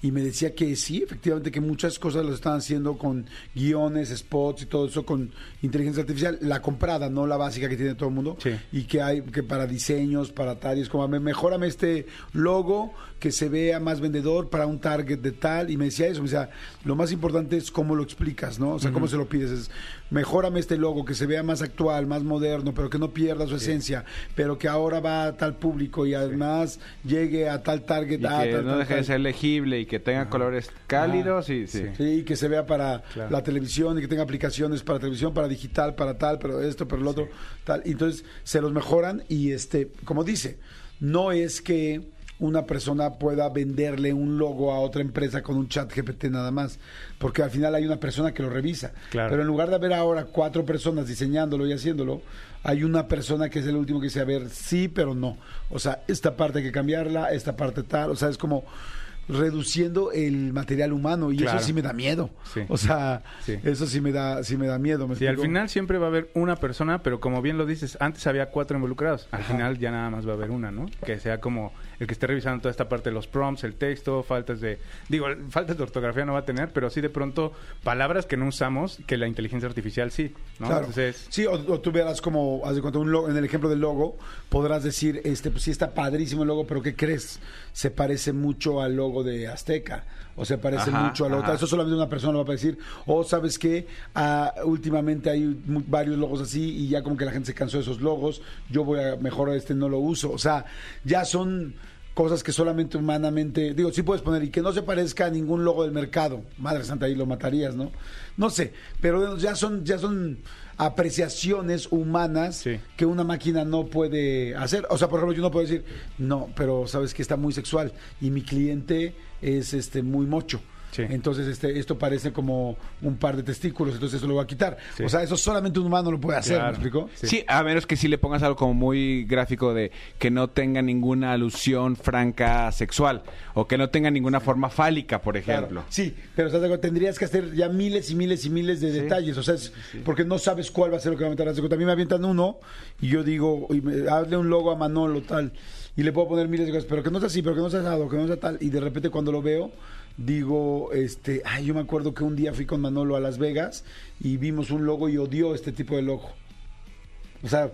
y me decía que sí, efectivamente, que muchas cosas lo están haciendo con guiones, spots y todo eso con inteligencia artificial, la comprada, no la básica que tiene todo el mundo. Sí. Y que hay que para diseños, para tal, y es como, "Me- mejórame este logo que se vea más vendedor para un target de tal. Y me decía eso, me decía, lo más importante es cómo lo explicas, ¿no? O sea, cómo se lo pides. Es, mejórame este logo, que se vea más actual, más moderno, pero que no pierda su esencia, pero que ahora va a tal público y además llegue a tal target. Y a que tal, no tal, deje de ser legible y que tenga colores cálidos y sí. Sí. Sí, que se vea para Claro. la televisión y que tenga aplicaciones para televisión, para digital, para tal, pero esto, pero el otro, tal. Y entonces se los mejoran y este, como dice, no es que una persona pueda venderle un logo a otra empresa con un chat GPT nada más, porque al final hay una persona que lo revisa. Claro. Pero en lugar de haber ahora cuatro personas diseñándolo y haciéndolo, hay una persona que es el último que dice, a ver, sí, pero no. O sea, esta parte hay que cambiarla, esta parte tal, o sea, es como reduciendo el material humano y Claro. eso sí me da miedo. Sí. O sea, Sí. eso sí me da, sí me da miedo. ¿me Sí, al explico? final siempre va a haber una persona, pero como bien lo dices, antes había cuatro involucrados. Al final ya nada más va a haber una, ¿no? Que sea como el que esté revisando toda esta parte de los prompts, el texto, faltas de... Digo, faltas de ortografía no va a tener, pero sí de pronto palabras que no usamos, que la inteligencia artificial sí, ¿no? Claro. Entonces, Sí, o, o tú verás como, haz de cuenta, un logo- en el ejemplo del logo, podrás decir, este, pues sí está padrísimo el logo, pero ¿qué crees? Se parece mucho al logo de Azteca, o se parece Ajá, mucho al otro. ajá. Eso solamente una persona lo va a decir. O sabes que últimamente hay varios logos así y ya como que la gente se cansó de esos logos, yo voy a mejor este no lo uso. O sea, ya son cosas que solamente humanamente, digo, sí puedes poner y que no se parezca a ningún logo del mercado. Madre santa, ahí lo matarías, ¿no? No sé, pero ya son ya son apreciaciones humanas Sí. que una máquina no puede hacer. O sea, por ejemplo, yo no puedo decir, no, pero sabes que está muy sexual y mi cliente es este muy mocho. Sí. Entonces, este, esto parece como un par de testículos, entonces eso lo va a quitar. Sí. O sea, eso solamente un humano lo puede hacer, Claro. ¿me explico? Sí. a menos que sí le pongas algo como muy gráfico de que no tenga ninguna alusión franca sexual o que no tenga ninguna forma fálica, por Claro. ejemplo. Sí, pero tendrías que hacer ya miles y miles y miles de detalles, o sea, es- porque no sabes cuál va a ser lo que va a meter. Cuenta, A mí me avientan uno y yo digo, y me- hazle un logo a Manolo tal, y le puedo poner miles de cosas, pero que no sea así, pero que no sea asado, que no sea tal, y de repente cuando lo veo, digo, este, ay, yo me acuerdo que un día fui con Manolo a Las Vegas y vimos un logo y odió este tipo de logo. O sea,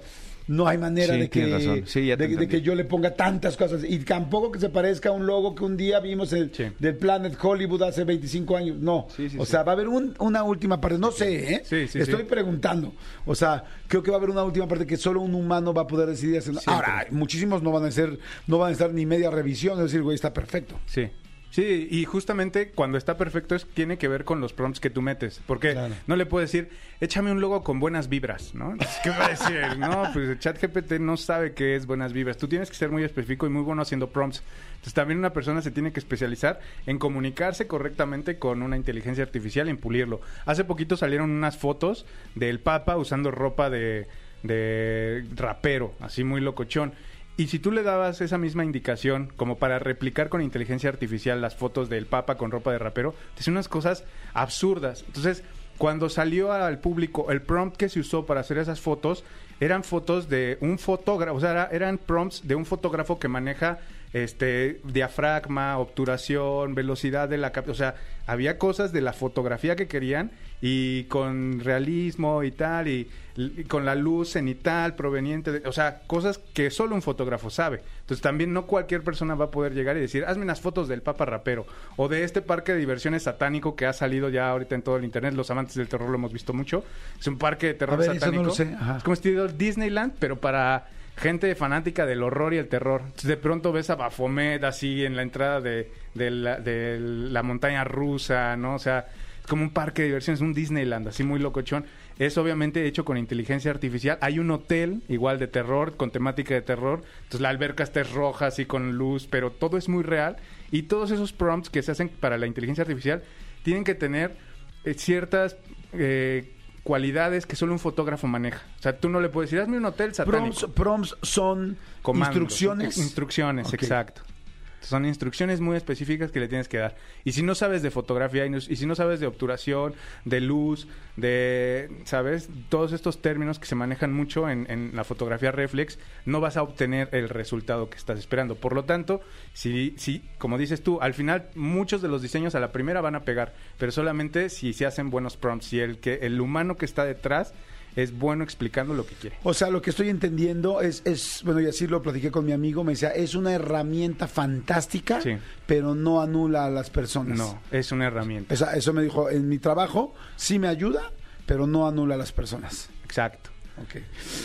no hay manera Sí, de, que. Sí, de, que yo le ponga tantas cosas. Y tampoco que se parezca a un logo que un día vimos Sí. del Planet Hollywood hace 25 años. No. O sea, va a haber un- una última parte. No sé, ¿eh? Estoy preguntando. O sea, creo que va a haber una última parte que solo un humano va a poder decidir hacer. Ahora, muchísimos no van a ser, no van a estar ni media revisión. Es decir, güey, está perfecto. Sí. Sí, y justamente cuando está perfecto es, tiene que ver con los prompts que tú metes. Porque Claro. no le puedes decir, échame un logo con buenas vibras, ¿no? ¿Qué va a decir? No, pues el chat GPT no sabe qué es buenas vibras. Tú tienes que ser muy específico y muy bueno haciendo prompts. Entonces también una persona se tiene que especializar en comunicarse correctamente con una inteligencia artificial y en pulirlo. Hace poquito salieron unas fotos del Papa usando ropa de, de rapero, así muy locochón. Y si tú le dabas esa misma indicación como para replicar con inteligencia artificial las fotos del Papa con ropa de rapero, te hacen unas cosas absurdas. Entonces, cuando salió al público el prompt que se usó para hacer esas fotos, eran fotos de un fotógrafo, o sea, era- eran prompts de un fotógrafo que maneja este diafragma, obturación, velocidad de la cap- o sea, había cosas de la fotografía que querían y con realismo y tal y, y con la luz cenital proveniente de, o sea, cosas que solo un fotógrafo sabe. Entonces también no cualquier persona va a poder llegar y decir, "Hazme unas fotos del Papa rapero o de este parque de diversiones satánico que ha salido ya ahorita en todo el internet, los amantes del terror lo hemos visto mucho. Es un parque de terror A ver, eso no satánico. lo sé, ajá. Es como estilo Disneyland, pero para gente fanática del horror y el terror. Entonces, de pronto ves a Baphomet así en la entrada de, de la, de la montaña rusa, ¿no? O sea, es como un parque de diversiones, un Disneyland, así muy locochón. Es obviamente hecho con inteligencia artificial. Hay un hotel igual de terror, con temática de terror. Entonces la alberca está roja, así con luz, pero todo es muy real. Y todos esos prompts que se hacen para la inteligencia artificial tienen que tener eh, ciertas eh, cualidades que solo un fotógrafo maneja. O sea, tú no le puedes decir, hazme un hotel satánico. Prompts, prompts son Comandos. instrucciones. Instrucciones, exacto. Son instrucciones muy específicas que le tienes que dar. Y si no sabes de fotografía y, si no sabes de obturación, de luz, de, ¿sabes? Todos estos términos que se manejan mucho en, en la fotografía reflex, no vas a obtener el resultado que estás esperando. Por lo tanto, si, si, como dices tú, al final muchos de los diseños a la primera van a pegar, pero solamente si se hacen buenos prompts. Si el, que, el humano que está detrás es bueno explicando lo que quiere. O sea, lo que estoy entendiendo es, es, bueno, y así lo platiqué con mi amigo, me decía, es una herramienta fantástica, Sí. pero no anula a las personas. No, es una herramienta. O sea, eso me dijo, en mi trabajo sí me ayuda, pero no anula a las personas. Exacto. Ok.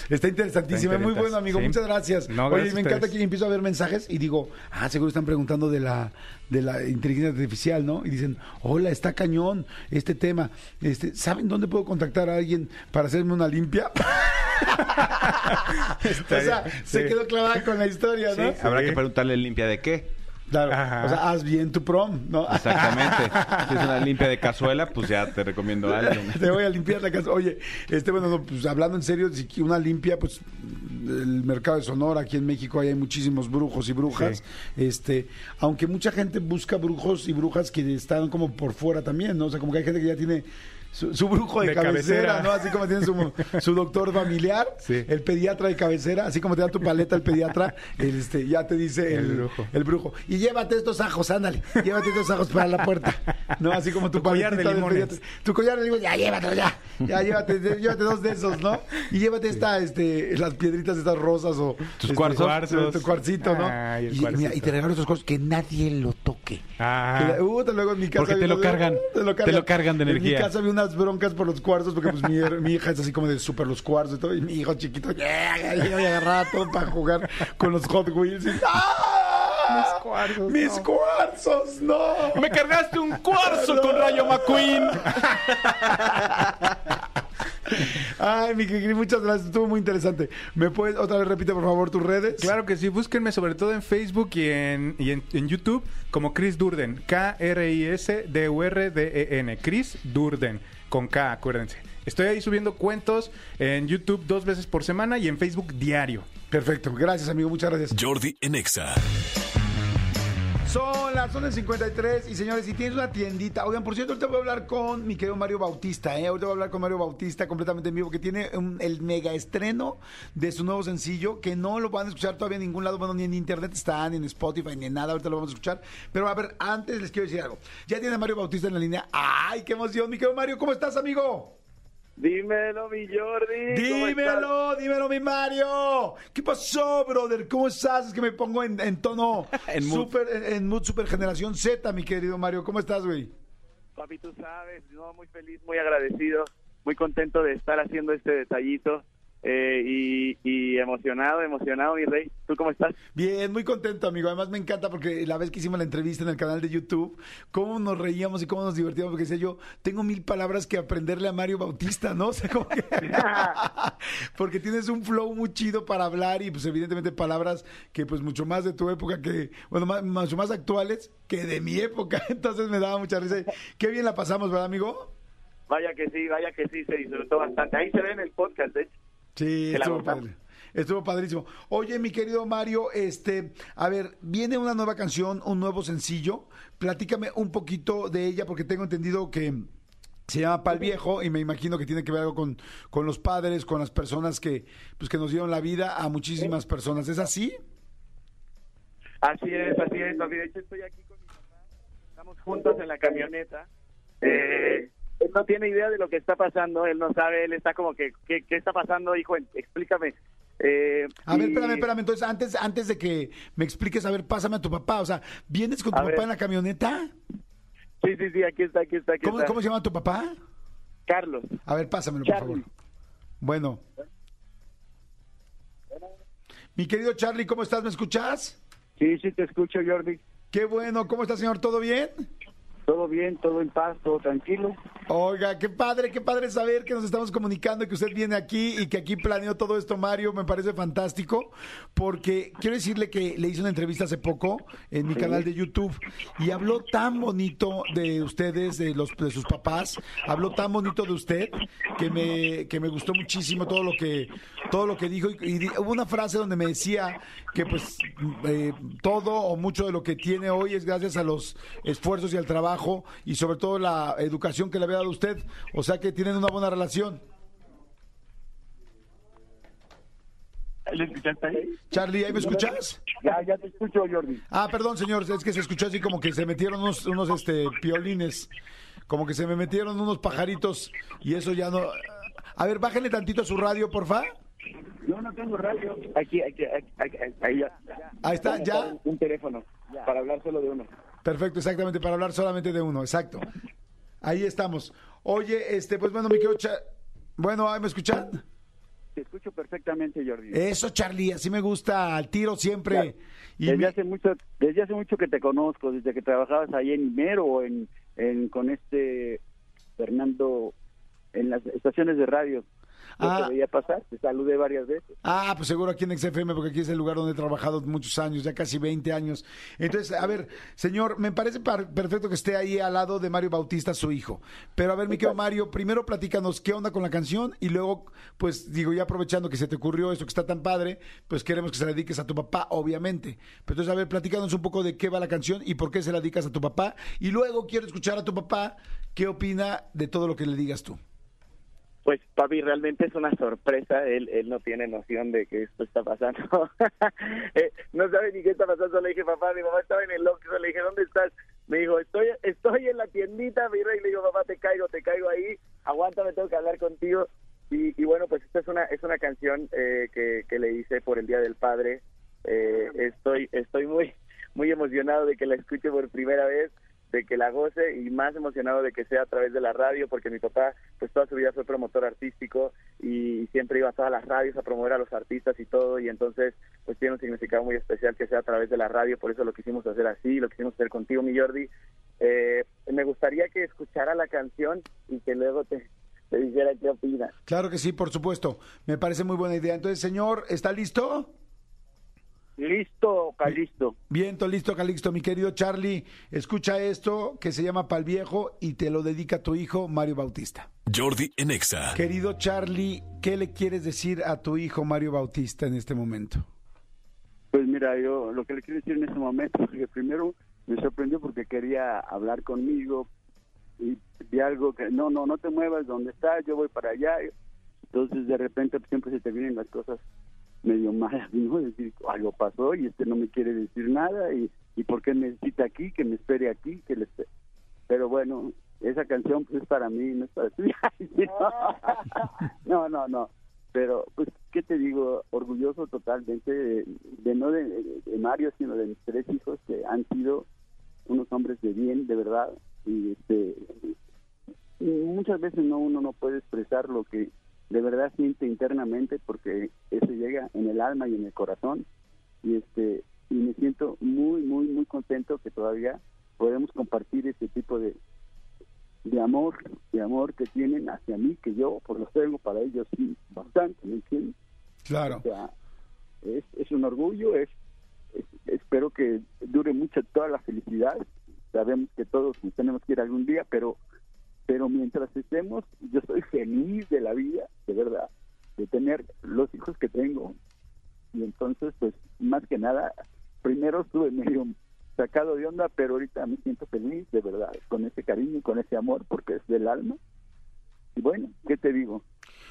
Está interesantísimo, Está muy bueno, amigo. sí. Muchas gracias. No, Oye, me encanta que empiezo a ver mensajes y digo, ah, seguro están preguntando de la de la inteligencia artificial, ¿no? Y dicen, hola, está cañón este tema. Este, ¿Saben dónde puedo contactar a alguien para hacerme una limpia? o sea, se sí. quedó clavada con la historia, ¿no? Habrá que preguntarle limpia de qué. Claro. Ajá. O sea, haz bien tu prom, ¿no? Exactamente. si es una limpia de cazuela, pues ya te recomiendo a alguien. Te voy a limpiar la casa. Oye, este, bueno, no, pues hablando en serio, si una limpia, pues el mercado de Sonora, aquí en México hay muchísimos brujos y brujas. Este, aunque mucha gente busca brujos y brujas que están como por fuera también, ¿no? O sea, como que hay gente que ya tiene su, su brujo de, De cabecera, cabecera. ¿no? Así como tiene su, su doctor familiar, Sí. el pediatra de cabecera, así como te da tu paleta el pediatra, el, este, ya te dice el, El brujo. el brujo. Y llévate estos ajos, ándale, llévate estos ajos para la puerta. No, así como tu, Tu collar de limones. Tu collar de limones, ya llévatelo, ya. Ya llévate, llévate dos de esos, ¿no? Y llévate esta, este, las piedritas estas rosas o Tus este, cuarzos. Tu cuarcito, ¿no? Y, mira, y te regalo esas cosas que nadie lo toque. Ah. La- uh, luego en mi casa Porque te lo cargan. Te lo cargan de En energía. mi casa había unas broncas por los cuarzos porque pues mi, her- mi hija es así como de súper los cuarzos y todo. Y mi hijo chiquito, ya, ya, ya, ya agarraba todo para jugar con los Hot Wheels. y, ¡ah! Mis cuarzos, ¡Mis no. cuarzos, no! ¡Me cargaste un cuarzo con Rayo McQueen! Ay, mi Kikri, muchas gracias. Estuvo muy interesante. ¿Me puedes otra vez repite, por favor, tus redes? Claro que sí, búsquenme sobre todo en Facebook y en, y en, en YouTube como Chris Durden, K-R-I-S-D-U-R-D-E-N, Chris Durden, con K, acuérdense. Estoy ahí subiendo cuentos en YouTube dos veces por semana y en Facebook diario. Perfecto. Gracias, amigo. Muchas gracias. Jordi en Exa. Son las 11.53 y señores, si tienes una tiendita, oigan, por cierto, ahorita voy a hablar con mi querido Mario Bautista, ¿eh? Ahorita voy a hablar con Mario Bautista completamente en vivo, que tiene el mega estreno de su nuevo sencillo, que no lo van a escuchar todavía en ningún lado, bueno, ni en internet está, ni en Spotify, ni en nada, ahorita lo vamos a escuchar. Pero a ver, antes les quiero decir algo. Ya tiene Mario Bautista en la línea. ¡Ay, qué emoción, mi querido Mario! ¿Cómo estás, amigo? Dímelo, mi Jordi. Dímelo, dímelo, mi Mario. ¿Qué pasó, brother? ¿Cómo estás? Es que me pongo en, en tono En mood. super, en, en mood super generación Z, mi querido Mario. ¿Cómo estás, güey? Papi, tú sabes, no, muy feliz, muy agradecido, muy contento de estar haciendo este detallito eh, y, y emocionado, emocionado, mi rey. ¿Tú cómo estás? Bien, muy contento, amigo. Además me encanta porque la vez que hicimos la entrevista en el canal de YouTube, cómo nos reíamos y cómo nos divertíamos, porque decía yo, tengo mil palabras que aprenderle a Mario Bautista, ¿no? O sea, como que... porque tienes un flow muy chido para hablar y pues evidentemente palabras que pues mucho más de tu época que, bueno, más, mucho más actuales que de mi época. Entonces me daba mucha risa. Qué bien la pasamos, ¿verdad, amigo? Vaya que sí, vaya que sí, se disfrutó bastante. Ahí se ve en el podcast, de hecho. Sí, estuvo padre. Estuvo padrísimo. Oye, mi querido Mario, este, a ver, viene una nueva canción, un nuevo sencillo. Platícame un poquito de ella, porque tengo entendido que se llama Pal Viejo y me imagino que tiene que ver algo con, con los padres, con las personas que, pues, que nos dieron la vida a muchísimas personas. ¿Es así? Así es, así es. De hecho, estoy aquí con mi papá. Estamos juntos en la camioneta. Eh, él no tiene idea de lo que está pasando. Él no sabe. Él está como que, ¿qué, qué está pasando, hijo? Explícame. Eh, A ver, espérame, espérame. Entonces, antes, antes de que me expliques, a ver, pásame a tu papá. O sea, ¿vienes con tu A papá ver. en la camioneta? Sí, sí, sí, aquí está, aquí está, aquí ¿Cómo, está. cómo se llama tu papá? Carlos. A ver, pásamelo, por favor. Bueno. Mi querido Charlie, ¿cómo estás? ¿Me escuchas? Sí, sí, te escucho, Jordi. Qué bueno. ¿Cómo está, señor? ¿Todo bien? Todo bien, todo en paz, todo tranquilo. Oiga, qué padre, qué padre saber que nos estamos comunicando y que usted viene aquí y que aquí planeó todo esto, Mario. Me parece fantástico porque quiero decirle que le hice una entrevista hace poco en mi canal de YouTube y habló tan bonito de ustedes, de los de sus papás, habló tan bonito de usted que me que me gustó muchísimo todo lo que todo lo que dijo y, hubo una frase donde me decía que pues eh, todo o mucho de lo que tiene hoy es gracias a los esfuerzos y al trabajo y sobre todo la educación que le había dado usted. O sea que tienen una buena relación. ¿Le escuchaste ahí? Charlie, ¿ahí me escuchas? Ya, ya te escucho, Jordi. Ah, perdón, señor, es que se escuchó así como que se metieron unos, unos este, piolines, como que se me metieron unos pajaritos y eso ya no... A ver, bájenle tantito a su radio, porfa. Yo no tengo radio. Aquí, aquí, aquí, aquí, ahí ya. Ahí está, ya. Un teléfono para hablar solo de uno. Perfecto, exactamente, para hablar solamente de uno, exacto. Ahí estamos. Oye, este, pues bueno, mi querido Cha- Bueno, ¿ahí me escuchan? Te escucho perfectamente, Jordi. Eso, Charlie, así me gusta, al tiro siempre. Y desde hace mucho, desde hace mucho que te conozco, desde que trabajabas ahí en Imero en, en con este Fernando en las estaciones de radio. Ah. te veía pasar, te saludé varias veces. Ah, pues seguro aquí en XFM, porque aquí es el lugar donde he trabajado muchos años, ya casi 20 años. Entonces, a ver, señor, me parece par- perfecto que esté ahí al lado de Mario Bautista, su hijo. Pero a ver, mi querido Mario, primero platícanos qué onda con la canción y luego, pues digo, ya aprovechando que se te ocurrió esto que está tan padre, pues queremos que se la dediques a tu papá, obviamente. Pero entonces, a ver, platícanos un poco de qué va la canción y por qué se la dedicas a tu papá. Y luego quiero escuchar a tu papá qué opina de todo lo que le digas tú. Pues papi, realmente es una sorpresa. Él, él no tiene noción de que esto está pasando. Eh, no sabe ni qué está pasando. Le dije, papá, mi mamá estaba en el Oxxo. Le dije, ¿dónde estás? Me dijo, estoy estoy en la tiendita, mi rey. Le digo, papá, te caigo, te caigo ahí. Aguántame, tengo que hablar contigo. Y, y bueno, pues esta es una es una canción eh, que, que le hice por el Día del Padre. Eh, estoy estoy muy muy emocionado de que la escuche por primera vez de que la goce y más emocionado de que sea a través de la radio porque mi papá pues toda su vida fue promotor artístico y siempre iba a todas las radios a promover a los artistas y todo y entonces pues tiene un significado muy especial que sea a través de la radio por eso lo quisimos hacer así lo quisimos hacer contigo mi Jordi Eh, me gustaría que escuchara la canción y que luego te, te dijera qué opina Claro que sí, por supuesto. Me parece muy buena idea. Entonces, señor, ¿está listo? Listo, Calisto. Bien, to- listo, Calixto. Mi querido Charlie, escucha esto que se llama Pal Viejo y te lo dedica a tu hijo, Mario Bautista. Jordi en Exa. Querido Charlie, ¿qué le quieres decir a tu hijo, Mario Bautista, en este momento? Pues mira, yo lo que le quiero decir en este momento es que primero me sorprendió porque quería hablar conmigo y vi algo que no, no, no te muevas donde estás, yo voy para allá. Entonces de repente pues, siempre se te vienen las cosas medio malas, ¿no? Es decir, algo pasó y este no me quiere decir nada y, y por qué necesita aquí, que me espere aquí, que le espere. Pero bueno, esa canción pues es para mí, no es para ti. no, no, no. Pero, pues, ¿qué te digo? Orgulloso totalmente de, de no de, de Mario, sino de mis tres hijos que han sido unos hombres de bien, de verdad. Y este muchas veces no uno no puede expresar lo que de verdad siente internamente porque eso llega en el alma y en el corazón y este y me siento muy muy muy contento que todavía podemos compartir este tipo de de amor de amor que tienen hacia mí que yo por lo tengo para ellos sí bastante ¿me entiendes? Claro. O sea, es, es un orgullo, es, es- espero que dure mucho toda la felicidad. Sabemos que todos tenemos que ir algún día, pero pero mientras estemos, yo soy feliz de la vida, de verdad, de tener los hijos que tengo. Y entonces, pues, más que nada, primero estuve medio sacado de onda, pero ahorita me siento feliz, de verdad, con ese cariño, con ese amor, porque es del alma. Y bueno, ¿qué te digo?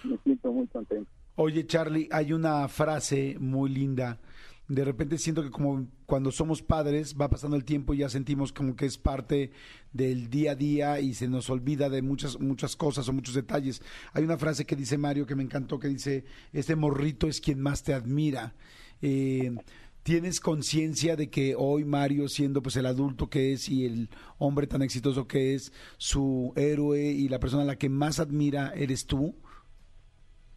Me siento muy contento. Oye, Charlie, hay una frase muy linda. De repente siento que como cuando somos padres va pasando el tiempo y ya sentimos como que es parte del día a día y se nos olvida de muchas muchas cosas o muchos detalles. Hay una frase que dice Mario que me encantó que dice, este morrito es quien más te admira. Eh, ¿Tienes conciencia de que hoy Mario, siendo pues el adulto que es y el hombre tan exitoso que es, su héroe y la persona a la que más admira eres tú?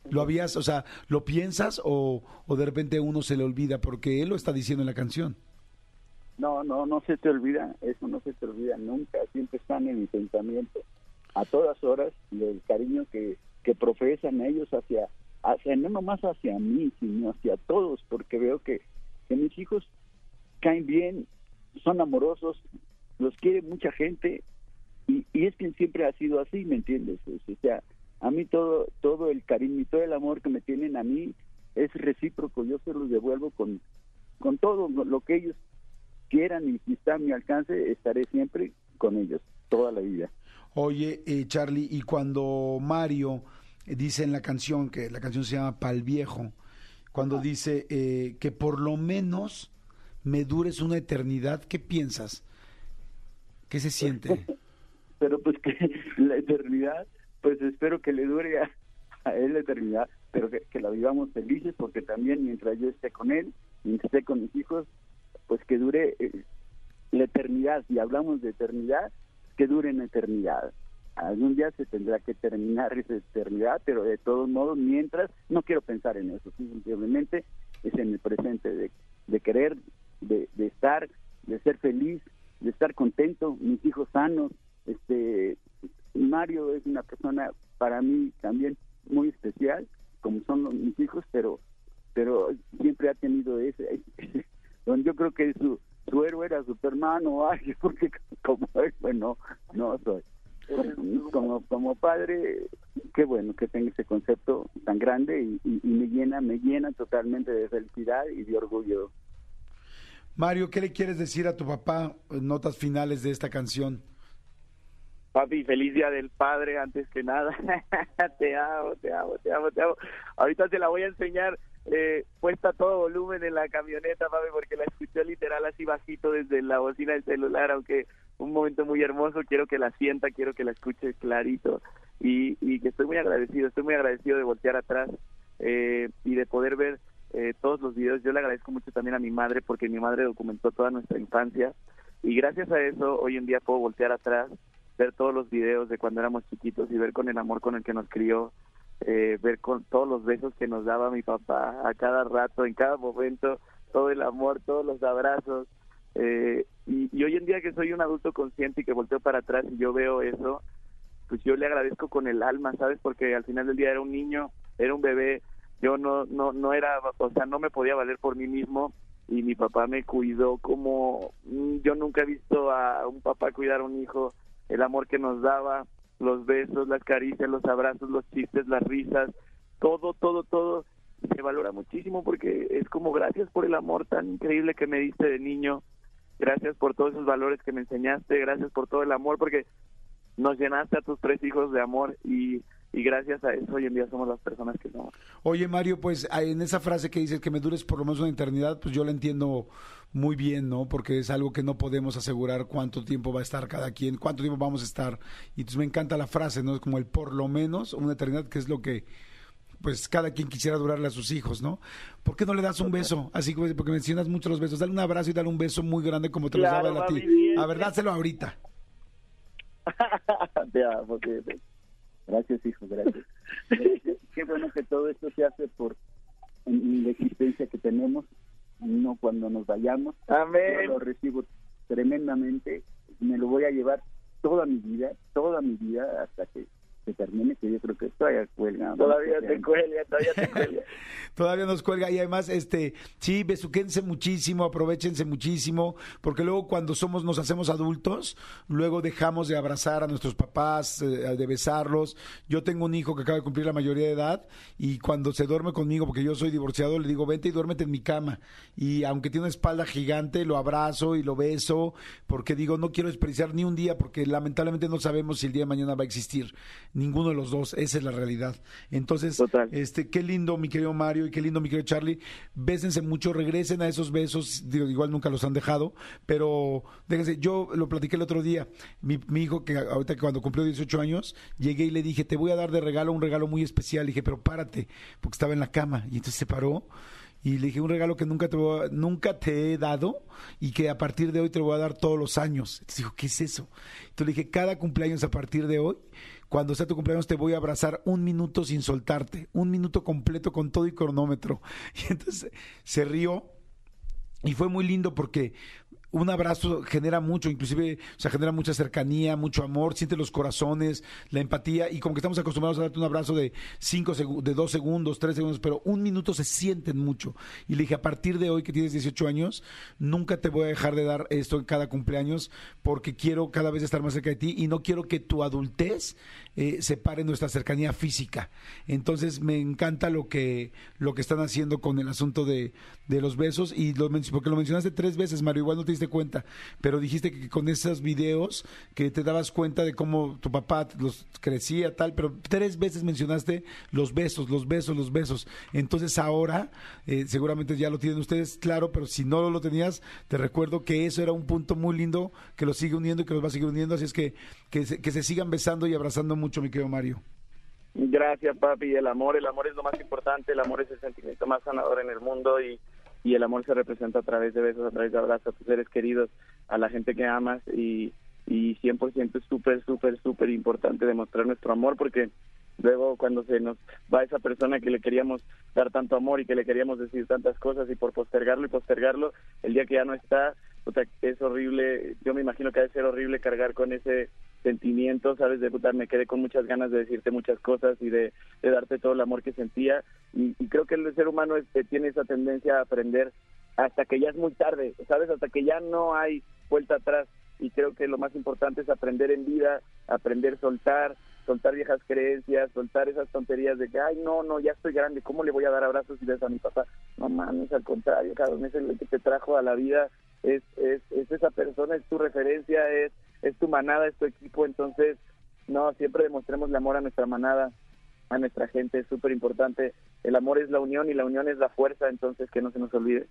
¿Lo habías, o sea, lo piensas o, o de repente uno se le olvida porque él lo está diciendo en la canción? No, no, no se te olvida, eso no se te olvida nunca, siempre están en mi pensamiento, a todas horas, y el cariño que, que profesan ellos hacia, hacia, no nomás hacia mí, sino hacia todos, porque veo que, que mis hijos caen bien, son amorosos, los quiere mucha gente, y, y es que siempre ha sido así, ¿me entiendes? O sea, a mí todo, todo el cariño y todo el amor que me tienen a mí es recíproco, yo se los devuelvo con, con todo lo que ellos quieran y si está a mi alcance, estaré siempre con ellos, toda la vida. Oye, eh, Charlie, y cuando Mario dice en la canción, que la canción se llama Pal Viejo, cuando dice eh, que por lo menos me dures una eternidad, ¿qué piensas? ¿Qué se siente? Pero pues que la eternidad, pues espero que le dure a, él la eternidad, pero que, que la vivamos felices, porque también mientras yo esté con él, mientras esté con mis hijos, pues que dure eh, la eternidad. Si hablamos de eternidad, que dure en eternidad. Algún día se tendrá que terminar esa eternidad, pero de todos modos, mientras, no quiero pensar en eso, simplemente es en el presente, de, de querer, de, de estar, de ser feliz, de estar contento, mis hijos sanos. este Mario es una persona para mí también muy especial, como son los- mis hijos, pero pero siempre ha tenido ese, donde yo creo que su, su héroe era Superman o algo, porque como héroe no, no soy. Como, como padre, qué bueno que tenga ese concepto tan grande y, y- me llena, me llena totalmente de felicidad y de orgullo. Mario, ¿qué le quieres decir a tu papá notas finales de esta canción? Papi, feliz día del padre antes que nada. te amo, te amo, te amo, te amo. Ahorita te la voy a enseñar eh, puesta todo volumen en la camioneta, papi, porque la escuché literal así bajito desde la bocina del celular, aunque un momento muy hermoso, quiero que la sienta, quiero que la escuche clarito y, y que estoy muy agradecido, estoy muy agradecido de voltear atrás eh, y de poder ver eh, todos los videos. Yo le agradezco mucho también a mi madre porque mi madre documentó toda nuestra infancia y gracias a eso hoy en día puedo voltear atrás ver todos los videos de cuando éramos chiquitos y ver con el amor con el que nos crió, eh, ver con todos los besos que nos daba mi papá a cada rato, en cada momento, todo el amor, todos los abrazos. eh, y, y hoy en día que soy un adulto consciente y que volteo para atrás y yo veo eso, pues yo le agradezco con el alma, ¿sabes? Porque al final del día era un niño, era un bebé, yo no, no, no era, o sea, no me podía valer por mí mismo y mi papá me cuidó como yo nunca he visto a un papá cuidar a un hijo, el amor que nos daba, los besos, las caricias, los abrazos, los chistes, las risas, todo, todo, todo se valora muchísimo porque es como gracias por el amor tan increíble que me diste de niño, gracias por todos esos valores que me enseñaste, gracias por todo el amor porque nos llenaste a tus tres hijos de amor y, y gracias a eso hoy en día somos las personas que somos. Oye, Mario, pues en esa frase que dices que me dures por lo menos una eternidad, pues yo la entiendo muy bien, ¿no? Porque es algo que no podemos asegurar cuánto tiempo va a estar cada quien, cuánto tiempo vamos a estar. Y entonces me encanta la frase, ¿no? Es como el por lo menos una eternidad, que es lo que pues cada quien quisiera durarle a sus hijos, ¿no? ¿Por qué no le das un beso? Así como porque mencionas mucho los besos. Dale un abrazo y dale un beso muy grande como te Claro, los daba a ti. A ver, dáselo ahorita. Amo, fíjate. Gracias, hijo, gracias. Gracias. Qué bueno que todo esto se hace por en la existencia que tenemos, no cuando nos vayamos. Amén. Yo lo recibo tremendamente, me lo voy a llevar toda mi vida, toda mi vida hasta que se termine, que yo creo que todavía cuelga. Todavía te cuelga, todavía te cuelga. Todavía nos cuelga y además, este, sí, besuquense muchísimo, aprovechense muchísimo, porque luego cuando somos, nos hacemos adultos, luego dejamos de abrazar a nuestros papás, eh, de besarlos. Yo tengo un hijo que acaba de cumplir la mayoría de edad y cuando se duerme conmigo, porque yo soy divorciado, le digo, vente y duérmete en mi cama. Y aunque tiene una espalda gigante, lo abrazo y lo beso, porque digo, no quiero desperdiciar ni un día, porque lamentablemente no sabemos si el día de mañana va a existir. Ninguno de los dos, esa es la realidad. Entonces, Total. este, qué lindo, mi querido Mario, y qué lindo, mi querido Charlie. Bésense mucho, regresen a esos besos. Digo, igual nunca los han dejado, pero déjense, yo lo platiqué el otro día. Mi, mi hijo, que ahorita cuando cumplió 18 años, llegué y le dije, te voy a dar de regalo un regalo muy especial. Le dije, pero párate, porque estaba en la cama. Y entonces se paró. Y le dije un regalo que nunca te, voy a- nunca te he dado y que a partir de hoy te lo voy a dar todos los años. Entonces dijo, ¿qué es eso? Entonces le dije, cada cumpleaños a partir de hoy, cuando sea tu cumpleaños te voy a abrazar un minuto sin soltarte, un minuto completo con todo y cronómetro. Y entonces se rió y fue muy lindo porque un abrazo genera mucho, inclusive, o genera mucha cercanía, mucho amor, siente los corazones, la empatía, y como que estamos acostumbrados a darte un abrazo de cinco de dos segundos, tres segundos, pero un minuto se sienten mucho. Y le dije, a partir de hoy que tienes 18 años, nunca te voy a dejar de dar esto en cada cumpleaños, porque quiero cada vez estar más cerca de ti y no quiero que tu adultez eh, separe nuestra cercanía física. Entonces me encanta lo que, lo que están haciendo con el asunto de, de los besos, y lo, porque lo mencionaste tres veces, Mario, igual no te cuenta, pero dijiste que con esos videos que te dabas cuenta de cómo tu papá los crecía, tal, pero tres veces mencionaste los besos, los besos, los besos. Entonces ahora, eh, seguramente ya lo tienen ustedes claro, pero si no lo tenías, te recuerdo que eso era un punto muy lindo que los sigue uniendo y que los va a seguir uniendo, así es que que se, que se sigan besando y abrazando mucho, mi querido Mario. Gracias, papi. El amor, el amor es lo más importante. El amor es el sentimiento más sanador en el mundo y, y el amor se representa a través de besos, a través de abrazos a tus seres queridos, a la gente que amas y, y 100% es súper, súper, súper importante demostrar nuestro amor porque luego cuando se nos va esa persona que le queríamos dar tanto amor y que le queríamos decir tantas cosas y por postergarlo y postergarlo, el día que ya no está, puta, es horrible. Yo me imagino que ha de ser horrible cargar con ese sentimientos, ¿sabes? De puta, me quedé con muchas ganas de decirte muchas cosas y de, darte todo el amor que sentía. Y, creo que el ser humano eh, tiene esa tendencia a aprender hasta que ya es muy tarde, ¿sabes? Hasta que ya no hay vuelta atrás. Y creo que lo más importante es aprender en vida, aprender soltar, soltar viejas creencias, soltar esas tonterías de que, ay, no, no, ya estoy grande, ¿cómo le voy a dar abrazos y besos a mi papá? No mames, al contrario, cabrón, es el que te trajo a la vida, es, es, es esa persona, es tu referencia, es, es tu manada, es tu equipo, entonces, no, siempre demostremos el amor a nuestra manada, a nuestra gente, es súper importante. El amor es la unión y la unión es la fuerza, entonces que no se nos olvide.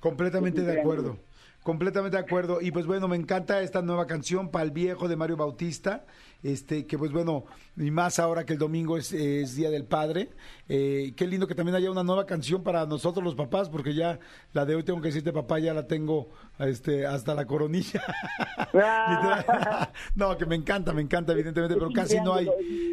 Completamente de acuerdo. Completamente de acuerdo. Y pues bueno, me encanta esta nueva canción, Pal Viejo de Mario Bautista. Este, que pues bueno, y más ahora que el domingo es, es Día del Padre. Eh, qué lindo que también haya una nueva canción para nosotros los papás, porque ya la de hoy tengo que decirte papá, ya la tengo este, hasta la coronilla. No, que me encanta, me encanta, evidentemente, pero casi no hay,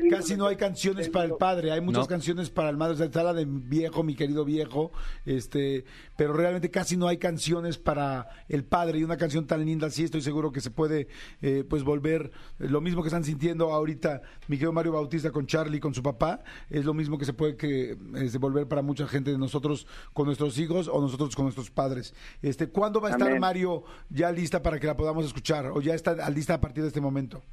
casi no hay canciones para el padre, hay muchas No. canciones para el madre, o sea, está la de viejo, mi querido viejo, este, pero realmente casi no hay canciones para el padre y una canción tan linda así, estoy seguro que se puede eh, pues volver eh, lo mismo que están sintiendo ahorita mi querido Mario Bautista con Charlie, con su papá, es lo mismo que se puede que este, volver para mucha gente de nosotros con nuestros hijos o nosotros con nuestros padres. Este, ¿cuándo va a estar Amén. Mario ya lista para que la podamos escuchar o ya está lista a partir de este momento?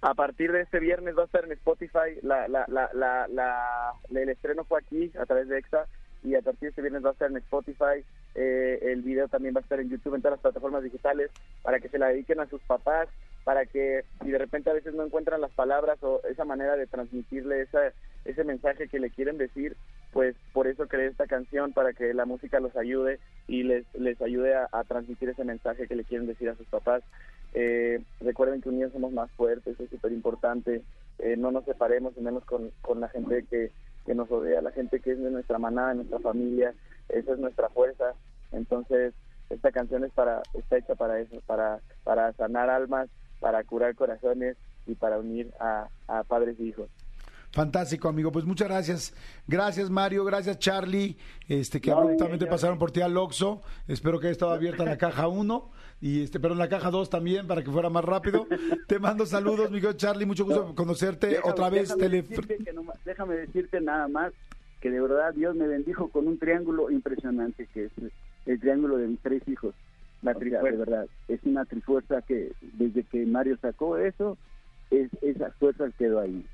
A partir de este viernes va a estar en Spotify, la, la, la, la, la- el estreno fue aquí a través de EXA y a partir de este viernes va a estar en Spotify, eh, el video también va a estar en YouTube, en todas las plataformas digitales, para que se la dediquen a sus papás, para que si de repente a veces no encuentran las palabras o esa manera de transmitirle esa, ese mensaje que le quieren decir, pues por eso creé esta canción, para que la música los ayude y les, les ayude a, transmitir ese mensaje que le quieren decir a sus papás. Eh, recuerden que unidos somos más fuertes, es súper importante. Eh, no nos separemos, y menos con, con la gente que, que nos rodea, la gente que es de nuestra manada, de nuestra familia. Esa es nuestra fuerza. Entonces, esta canción es para, está hecha para eso, para, para sanar almas, para curar corazones y para unir a, a padres y hijos. Fantástico, amigo. Pues muchas gracias. Gracias, Mario. Gracias, Charlie. Este, que No, abruptamente pasaron por ti al Oxxo. Espero que haya estado abierta la caja 1 y este, pero en la caja 2 también para que fuera más rápido. Te mando saludos, mi querido Charlie. Mucho gusto conocerte Déjame- otra vez. déjame decirte no- déjame decirte nada más que de verdad Dios me bendijo con un triángulo impresionante que es el triángulo de mis tres hijos. La O sea, de verdad, es una trifuerza que desde que Mario sacó eso, es, esa fuerza quedó ahí.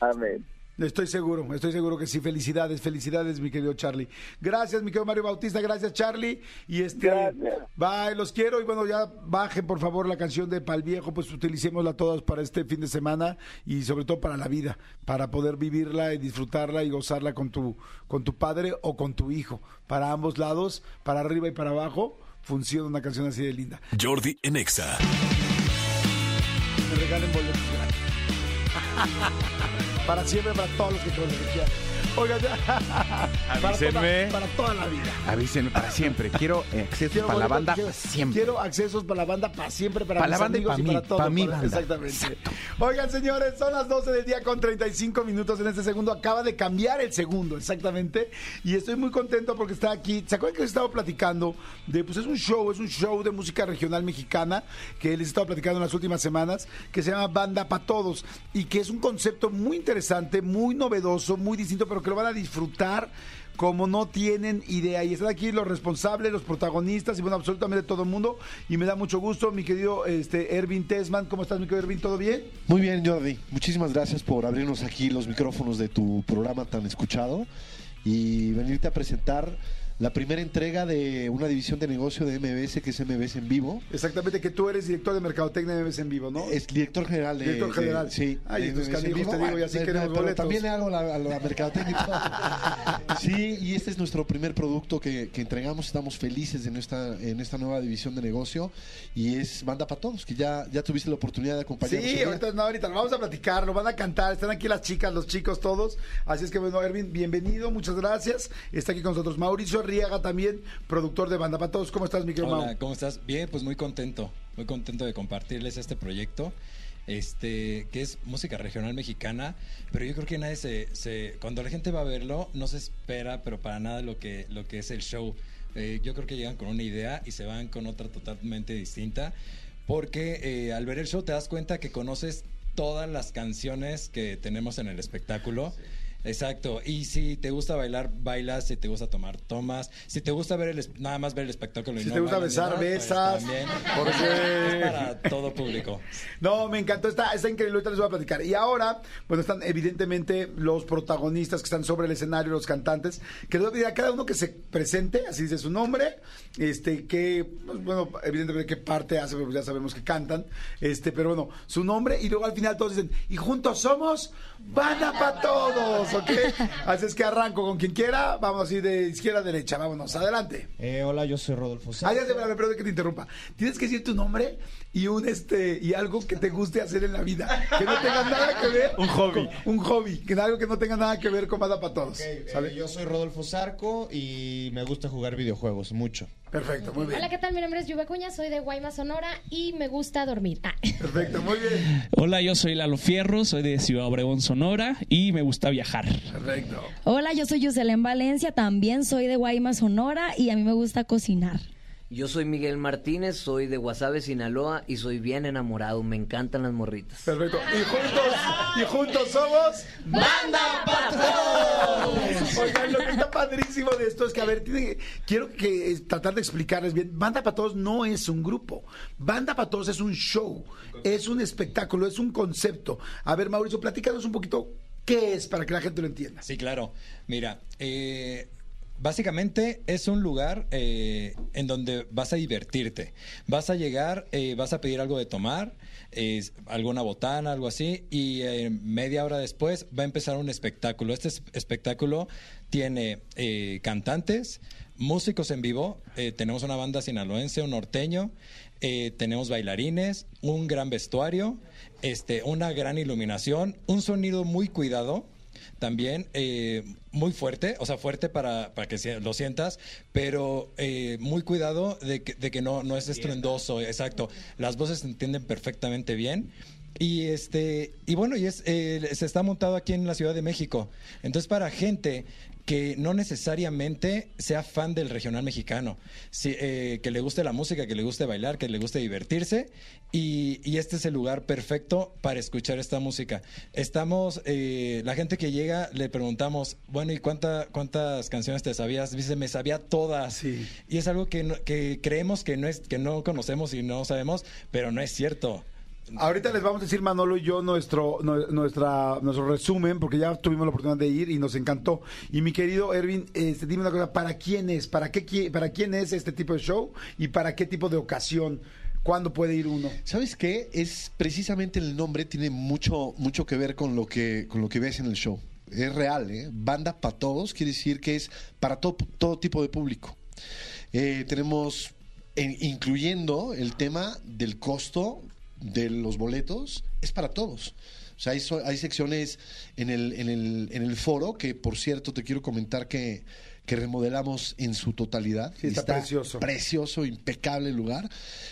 Amén. Estoy seguro, estoy seguro que sí. Felicidades, felicidades, mi querido Charlie. Gracias, mi querido Mario Bautista. Gracias, Charlie. Y este, Gracias. bye, los quiero. Y bueno, ya bajen, por favor, la canción de Pal Viejo. Pues utilicémosla todas para este fin de semana y sobre todo para la vida, para poder vivirla y disfrutarla y gozarla con tu, con tu padre o con tu hijo. Para ambos lados, para arriba y para abajo, funciona una canción así de linda. Jordi en Exa. Me regalen boletos para siempre, para todos los que quieran. Oigan. Para Avísenme. toda- Para toda la vida. Avísenme para siempre. Quiero eh, acceso Quiero para la banda quiero, siempre. quiero accesos para la banda para siempre, para, Para mis la banda y amigos para mí, todo. para mi banda. Exactamente. Oigan, señores, son las 12 del día con 35 minutos en este segundo. Acaba de cambiar el segundo, exactamente. Y estoy muy contento porque está aquí. ¿Se acuerdan que les estaba platicando de, pues es un show, es un show de música regional mexicana que les he estado platicando en las últimas semanas, que se llama Banda para Todos y que es un concepto muy interesante, muy novedoso, muy distinto, pero que lo van a disfrutar como no tienen idea. Y están aquí los responsables, los protagonistas y bueno, absolutamente todo el mundo. Y me da mucho gusto, mi querido este, Ervin Tesman. ¿Cómo estás, mi querido Ervin? ¿Todo bien? Muy bien, Jordi. Muchísimas gracias por abrirnos aquí los micrófonos de tu programa tan escuchado y venirte a presentar la primera entrega de una división de negocio de MBS que es MBS en vivo. Exactamente, que tú eres director de Mercadotecnia de MBS en vivo, ¿no? Es director general de. Director de- general. sí. Ay, de en canijos, vivo. te digo, y así queremos pero boletos. También le hago la, a la mercadotecnia. sí, y este es nuestro primer producto que, que entregamos. Estamos felices en esta, en esta nueva división de negocio y es Banda para Todos, que ya, ya tuviste la oportunidad de acompañarnos. Sí, ahorita, no, ahorita lo vamos a platicar, lo van a cantar, están aquí las chicas, los chicos, todos. Así es que bueno, Ervin, bienvenido, muchas gracias. Está aquí con nosotros Mauricio Arriaga también, productor de Banda para Todos. ¿Cómo estás, mi querido Hola, Mau? ¿cómo estás? Bien, pues muy contento, muy contento de compartirles este proyecto, este, que es música regional mexicana, pero yo creo que nadie se, se- cuando la gente va a verlo, no se espera, pero para nada lo que, lo que es el show. Eh, yo creo que llegan con una idea y se van con otra totalmente distinta, porque eh, al ver el show te das cuenta que conoces todas las canciones que tenemos en el espectáculo. Exacto. Y si te gusta bailar, bailas. Si te gusta tomar, tomas. Si te gusta ver el, nada más ver el espectáculo y Si no te gusta besar, nada, pues besas. también. Porque- Es para todo público. No, me encantó, está, está increíble, ahorita les voy a platicar. Y ahora, bueno, están evidentemente los protagonistas que están sobre el escenario, los cantantes, que les voy a pedir a cada uno que se presente, así dice su nombre, este, que, pues, bueno, evidentemente qué parte hace, pues ya sabemos que cantan, este, pero bueno, su nombre, y luego al final todos dicen, y juntos somos Banda para Todos, ¿ok? Así es que arranco con quien quiera, vamos así de izquierda a derecha, vámonos, adelante. Eh, hola, yo soy Rodolfo Ah, ya se me perdón que te interrumpa. Tienes que decir tu nombre y un este y algo que te guste hacer en la vida. Que no tenga nada que ver. Un hobby. con- un hobby. Que algo que no tenga nada que ver con Banda para Todos. Eh, yo soy Rodolfo Zarco y me gusta jugar videojuegos mucho. Perfecto, muy bien. Hola, ¿qué tal? Mi nombre es Yuba Cuña, soy de Guaymas, Sonora y me gusta dormir. Ah. Perfecto, muy bien. Hola, yo soy Lalo Fierro, soy de Ciudad Obregón, Sonora y me gusta viajar. Perfecto. Hola, yo soy Yuselén Valencia, también soy de Guaymas, Sonora y a mí me gusta cocinar. Yo soy Miguel Martínez, soy de Guasave, Sinaloa y soy bien enamorado. Me encantan las morritas. Perfecto. Y juntos, y juntos somos Banda para Oigan, lo que está padrísimo de esto es que, a ver, tiene- quiero que eh, tratar de explicarles bien. Banda para Todos no es un grupo. Banda para Todos es un show, es un espectáculo, es un concepto. A ver, Mauricio, platícanos un poquito qué es para que la gente lo entienda. Sí, claro. Mira, eh, básicamente es un lugar eh, en donde vas a divertirte. Vas a llegar, eh, vas a pedir algo de tomar, alguna botana, algo así, y eh, media hora después va a empezar un espectáculo. Este es- espectáculo tiene eh, cantantes, músicos en vivo, eh, tenemos una banda sinaloense, un norteño, tenemos bailarines, un gran vestuario, este, una gran iluminación, un sonido muy cuidado también eh, muy fuerte, o sea, fuerte para, para que lo sientas, pero eh, muy cuidado de que, de que no, no es estruendoso, exacto. Las voces se entienden perfectamente bien. Y este, y bueno, y es, eh, se está montado aquí en la Ciudad de México. Entonces, para gente que no necesariamente sea fan del regional mexicano, eh, que le guste la música, que le guste bailar, que le guste divertirse, y, y este es el lugar perfecto para escuchar esta música. Estamos, eh, la gente que llega le preguntamos, bueno, ¿y cuánta, cuántas canciones te sabías? Dice, me sabía todas. Y es algo que, no- que creemos que no, es, que no conocemos y no sabemos, pero no es cierto. Ahorita les vamos a decir Manolo y yo nuestro nue- nuestra nuestro resumen porque ya tuvimos la oportunidad de ir y nos encantó. Y mi querido Ervin, este, dime una cosa, ¿para quién es? ¿Para qué para quién es este tipo de show y para qué tipo de ocasión? ¿Cuándo puede ir uno? ¿Sabes qué? Es precisamente el nombre tiene mucho mucho que ver con lo que con lo que ves en el show. Es real, ¿eh? Banda para todos quiere decir que es para to- todo tipo de público. Eh, tenemos en- incluyendo el tema del costo de los boletos es para todos. O sea, hay, hay secciones en el, en, el, en el foro que, por cierto, te quiero comentar que, que remodelamos en su totalidad. Sí, está precioso. Precioso, impecable lugar.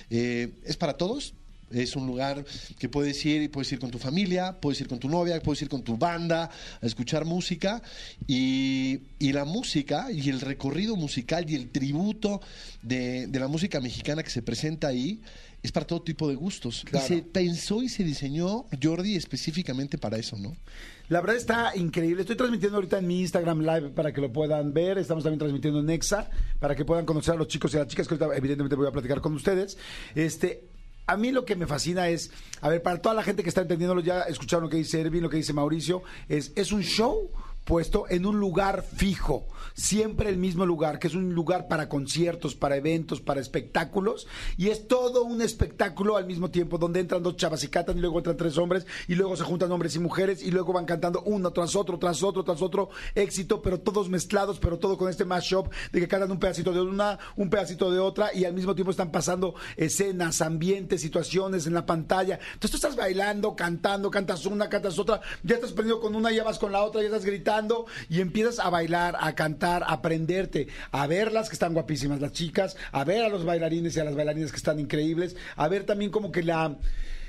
Eh, es para todos. Es un lugar que puedes ir y puedes ir con tu familia, puedes ir con tu novia, puedes ir con tu banda a escuchar música. Y, y la música y el recorrido musical y el tributo de, de la música mexicana que se presenta ahí es para todo tipo de gustos. Claro. Y se pensó y se diseñó Jordi específicamente para eso, ¿no? La verdad está increíble. Estoy transmitiendo ahorita en mi Instagram Live para que lo puedan ver. Estamos también transmitiendo en Exa para que puedan conocer a los chicos y a las chicas que ahorita evidentemente voy a platicar con ustedes. Este, a mí lo que me fascina es, a ver, para toda la gente que está entendiéndolo, ya escucharon lo que dice Ervin, lo que dice Mauricio, es, es un show puesto en un lugar fijo, siempre el mismo lugar, que es un lugar para conciertos, para eventos, para espectáculos, y es todo un espectáculo al mismo tiempo, donde entran dos chavas y cantan, y luego entran tres hombres, y luego se juntan hombres y mujeres, y luego van cantando uno tras otro, tras otro, tras otro, éxito, pero todos mezclados, pero todo con este mashup de que cantan un pedacito de una, un pedacito de otra, y al mismo tiempo están pasando escenas, ambientes, situaciones en la pantalla. Entonces tú estás bailando, cantando, cantas una, cantas otra, ya estás prendido con una, ya vas con la otra, ya estás gritando, y empiezas a bailar, a cantar, a aprenderte, a verlas que están guapísimas las chicas, a ver a los bailarines y a las bailarinas que están increíbles, a ver también como que la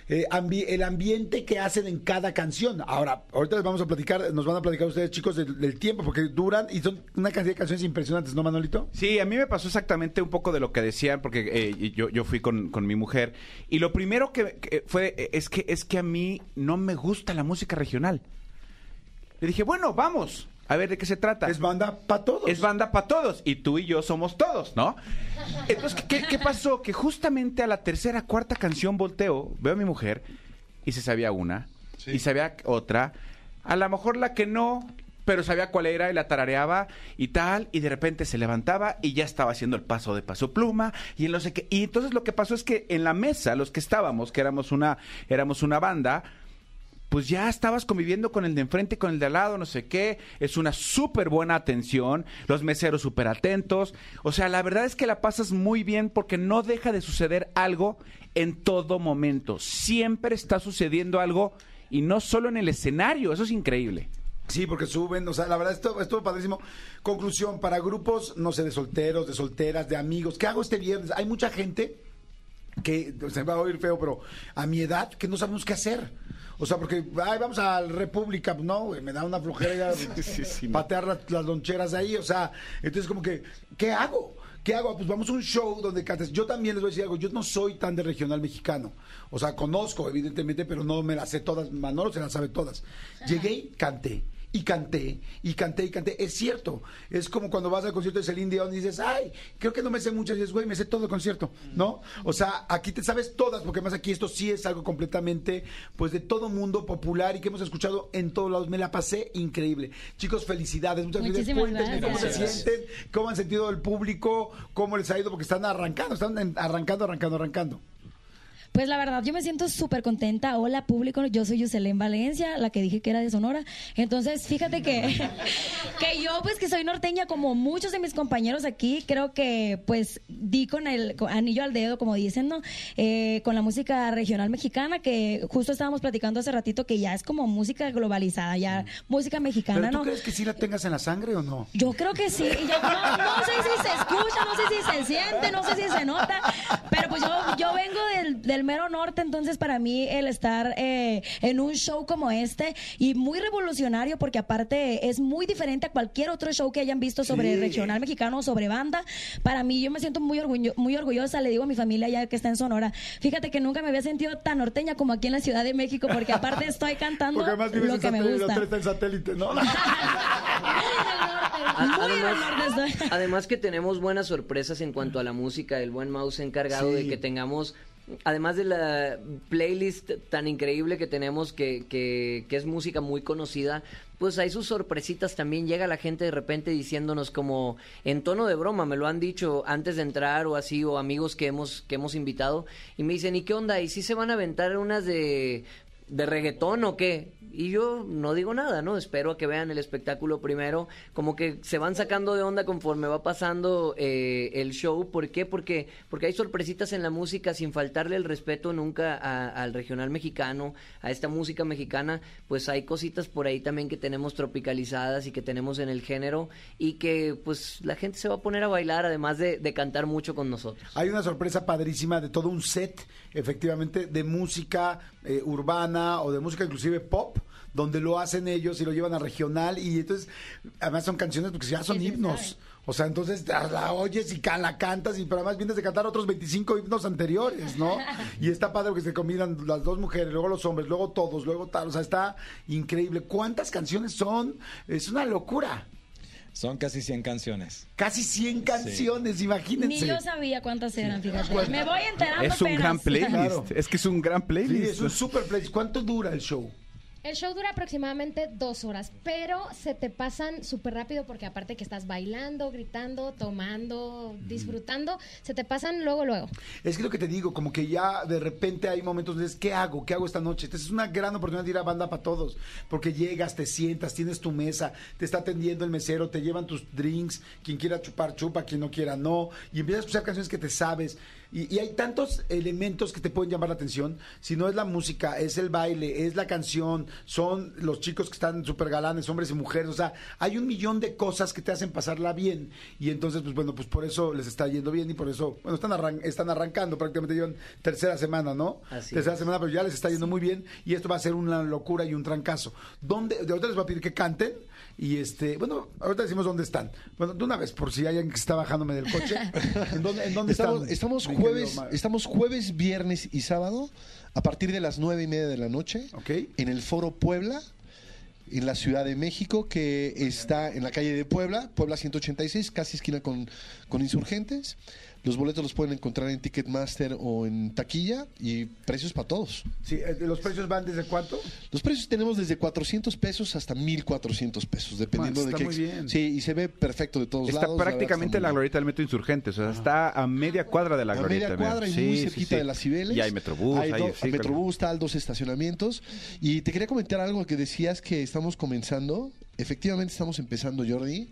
eh, el ambiente que hacen en cada canción. Ahora, ahorita les vamos a platicar, nos van a platicar ustedes, chicos, del, tiempo, porque duran y son una cantidad de canciones impresionantes, ¿no, Manolito? Sí, a mí me pasó exactamente un poco de lo que decían, porque eh, yo, yo fui con, con mi mujer, y lo primero que, que fue eh, es que, es que a mí no me gusta la música regional. Le dije, bueno, vamos, a ver de qué se trata. Es banda para todos. Es banda para todos, y tú y yo somos todos, ¿no? Entonces, ¿qué, qué pasó? Que justamente a la tercera, cuarta canción volteo, veo a mi mujer, y se sabía una, y sabía otra, a lo mejor la que no, pero sabía cuál era y la tarareaba y tal, y de repente se levantaba y ya estaba haciendo el paso de paso pluma y en no sé qué. Y entonces lo que pasó es que en la mesa, los que estábamos, que éramos una, éramos una banda, pues ya estabas conviviendo con el de enfrente, con el de al lado, no sé qué. Es una súper buena atención, los meseros súper atentos. O sea, la verdad es que la pasas muy bien porque no deja de suceder algo en todo momento. Siempre está sucediendo algo y no solo en el escenario. Eso es increíble. Sí, porque suben, o sea, la verdad, esto, esto padrísimo. Conclusión, para grupos, no sé, de solteros, de solteras, de amigos, ¿qué hago este viernes? Hay mucha gente que se va a oír feo, pero a mi edad que no sabemos qué hacer. O sea, porque ay, vamos a la República, pues, no, güey, me da una flojera ya patear las, las loncheras ahí, o sea, entonces como que, ¿qué hago? ¿Qué hago? Pues vamos a un show donde cantes. Yo también les voy a decir algo, yo no soy tan de regional mexicano. O sea, conozco, evidentemente, pero no me las sé todas. Manolo se las sabe todas. Llegué, canté. Y canté, y canté, y canté. Es cierto. Es como cuando vas al concierto de Celine Dion y dices, ay, creo que no me sé muchas. Y dices, güey, me sé todo el concierto, ¿no? O sea, aquí te sabes todas, porque además aquí esto sí es algo completamente, pues, de todo mundo popular y que hemos escuchado en todos lados. Me la pasé increíble. Chicos, felicidades. Muchas gracias. Muchísimas Cuéntenme cómo se gracias. sienten, cómo han sentido el público, cómo les ha ido, porque están arrancando, están arrancando, arrancando, arrancando. Pues la verdad, yo me siento súper contenta. Hola, público. Yo soy Yuselén Valencia, la que dije que era de Sonora. Entonces, fíjate que, que yo, pues que soy norteña, como muchos de mis compañeros aquí, creo que pues di con el con anillo al dedo, como dicen, ¿no? Eh, con la música regional mexicana, que justo estábamos platicando hace ratito, que ya es como música globalizada, ya música mexicana, ¿Pero tú ¿no? crees que sí la tengas en la sangre o no? Yo creo que sí. Y yo- no, no sé si se escucha, no sé si se siente, no sé si se nota, pero pues yo, yo vengo del, del mero norte, entonces para mí el estar eh, en un show como este y muy revolucionario porque aparte es muy diferente a cualquier otro show que hayan visto sobre Sí. regional mexicano o sobre banda, para mí yo me siento muy, orgullo- muy orgullosa, le digo a mi familia ya que está en Sonora, fíjate que nunca me había sentido tan norteña como aquí en la Ciudad de México porque aparte estoy cantando Porque además vives lo en que me gusta. el está en satélite, ¿no? Además, además que tenemos buenas sorpresas en cuanto a la música, el buen mouse encargado Sí. de que tengamos, además de la playlist tan increíble que tenemos, que, que, que es música muy conocida, pues hay sus sorpresitas también. Llega la gente de repente diciéndonos como en tono de broma, me lo han dicho antes de entrar o así, o amigos que hemos, que hemos invitado, y me dicen, ¿y qué onda? ¿Y si se van a aventar unas de de reggaetón o qué? Y yo no digo nada, ¿no? Espero a que vean el espectáculo primero. Como que se van sacando de onda conforme va pasando eh, el show. ¿Por qué? Porque, porque hay sorpresitas en la música sin faltarle el respeto nunca a- al regional mexicano, a esta música mexicana. Pues hay cositas por ahí también que tenemos tropicalizadas y que tenemos en el género y que pues la gente se va a poner a bailar además de, de cantar mucho con nosotros. Hay una sorpresa padrísima de todo un set, efectivamente, de música eh, urbana o de música inclusive pop, donde lo hacen ellos y lo llevan a regional y entonces, además son canciones porque ya son himnos. O sea, entonces la, la oyes y la cantas y pero además vienes de cantar otros 25 himnos anteriores, ¿no? Y está padre porque se combinan las dos mujeres, luego los hombres, luego todos, luego tal. O sea, está increíble. ¿Cuántas canciones son? Es una locura. Son casi 100 canciones. Casi 100 canciones, imagínense. Ni yo sabía cuántas eran, fíjate. Me voy enterando Es un apenas. gran playlist. Claro. Es que es un gran playlist. Sí, es un super playlist. ¿Cuánto dura el show? El show dura aproximadamente dos horas, pero se te pasan súper rápido porque aparte que estás bailando, gritando, tomando, disfrutando, se te pasan luego, luego. Es que lo que te digo, como que ya de repente hay momentos donde dices, ¿qué hago? ¿Qué hago esta noche? Entonces es una gran oportunidad de ir a banda para todos, porque llegas, te sientas, tienes tu mesa, te está atendiendo el mesero, te llevan tus drinks, quien quiera chupar, chupa, quien no quiera, no, y empiezas a escuchar canciones que te sabes. Y, y hay tantos elementos que te pueden llamar la atención. Si no es la música, es el baile, es la canción, son los chicos que están súper galanes, hombres y mujeres. O sea, hay un millón de cosas que te hacen pasarla bien. Y entonces, pues bueno, pues por eso les está yendo bien y por eso, bueno, están, arran- están arrancando, prácticamente llevan tercera semana, ¿no? Así tercera es. semana, pero ya les está yendo muy bien y esto va a ser una locura y un trancazo. ¿Dónde? De ahorita les voy a pedir que canten y este, bueno, ahorita decimos dónde están. Bueno, de una vez, por si hay alguien que está bajándome del coche. ¿En dónde, en dónde Estamos, están? estamos jueves, estamos jueves, viernes y sábado a partir de las nueve y media de la noche en el Foro Puebla, en la Ciudad de México, que está en la calle de Puebla, Puebla 186, casi esquina con, con Insurgentes. Los boletos los pueden encontrar en Ticketmaster o en taquilla y precios para todos. Sí, eh, ¿los precios van desde cuánto? Los precios tenemos desde 400 pesos hasta 1400 pesos, dependiendo Man, de está qué. muy bien. Sí, y se ve perfecto de todos Está lados. la verdad, prácticamente está la muy glorieta del Metro Insurgentes, o sea, está a media cuadra de la a glorieta. media cuadra y Sí, muy sí, cerquita sí. de las Cibeles. Y hay Metrobús, Hay hay, do- sí, Metrobús, está dos estacionamientos. Y te quería comentar algo que decías que estamos comenzando. Efectivamente estamos empezando, Jordi.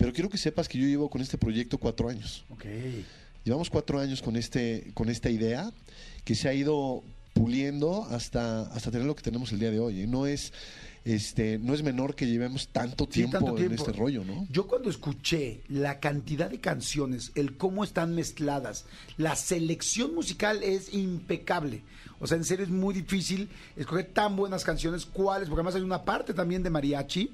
Pero quiero que sepas que yo llevo con este proyecto cuatro años. Ok. Llevamos cuatro años con este, con esta idea que se ha ido puliendo hasta, hasta tener lo que tenemos el día de hoy. Y no es, este, no es menor que llevemos tanto Sí, tiempo, en este rollo, ¿no? Yo cuando escuché la cantidad de canciones, el cómo están mezcladas, la selección musical es impecable. O sea, en serio es muy difícil escoger tan buenas canciones, cuáles, porque además hay una parte también de mariachi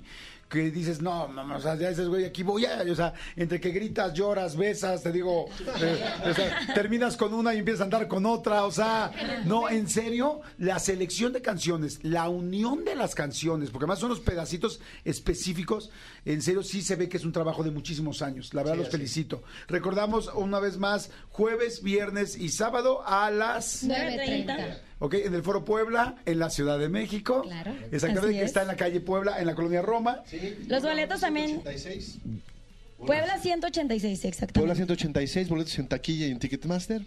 que dices, no, mamá, o sea, ya dices, güey, aquí voy a, o sea, entre que gritas, lloras, besas, te digo, eh, o sea, terminas con una y empiezas a andar con otra, o sea, no, en serio, la selección de canciones, la unión de las canciones, porque además son los pedacitos específicos, en serio sí se ve que es un trabajo de muchísimos años, la verdad Sí, los así. felicito. Recordamos una vez más, jueves, viernes y sábado a las... 9:30. Ok, en el Foro Puebla, en la Ciudad de México. Claro. Exactamente, que es. está en la calle Puebla, en la colonia Roma. Los boletos también. Puebla 186, exactamente. Puebla 186, boletos en taquilla y en Ticketmaster.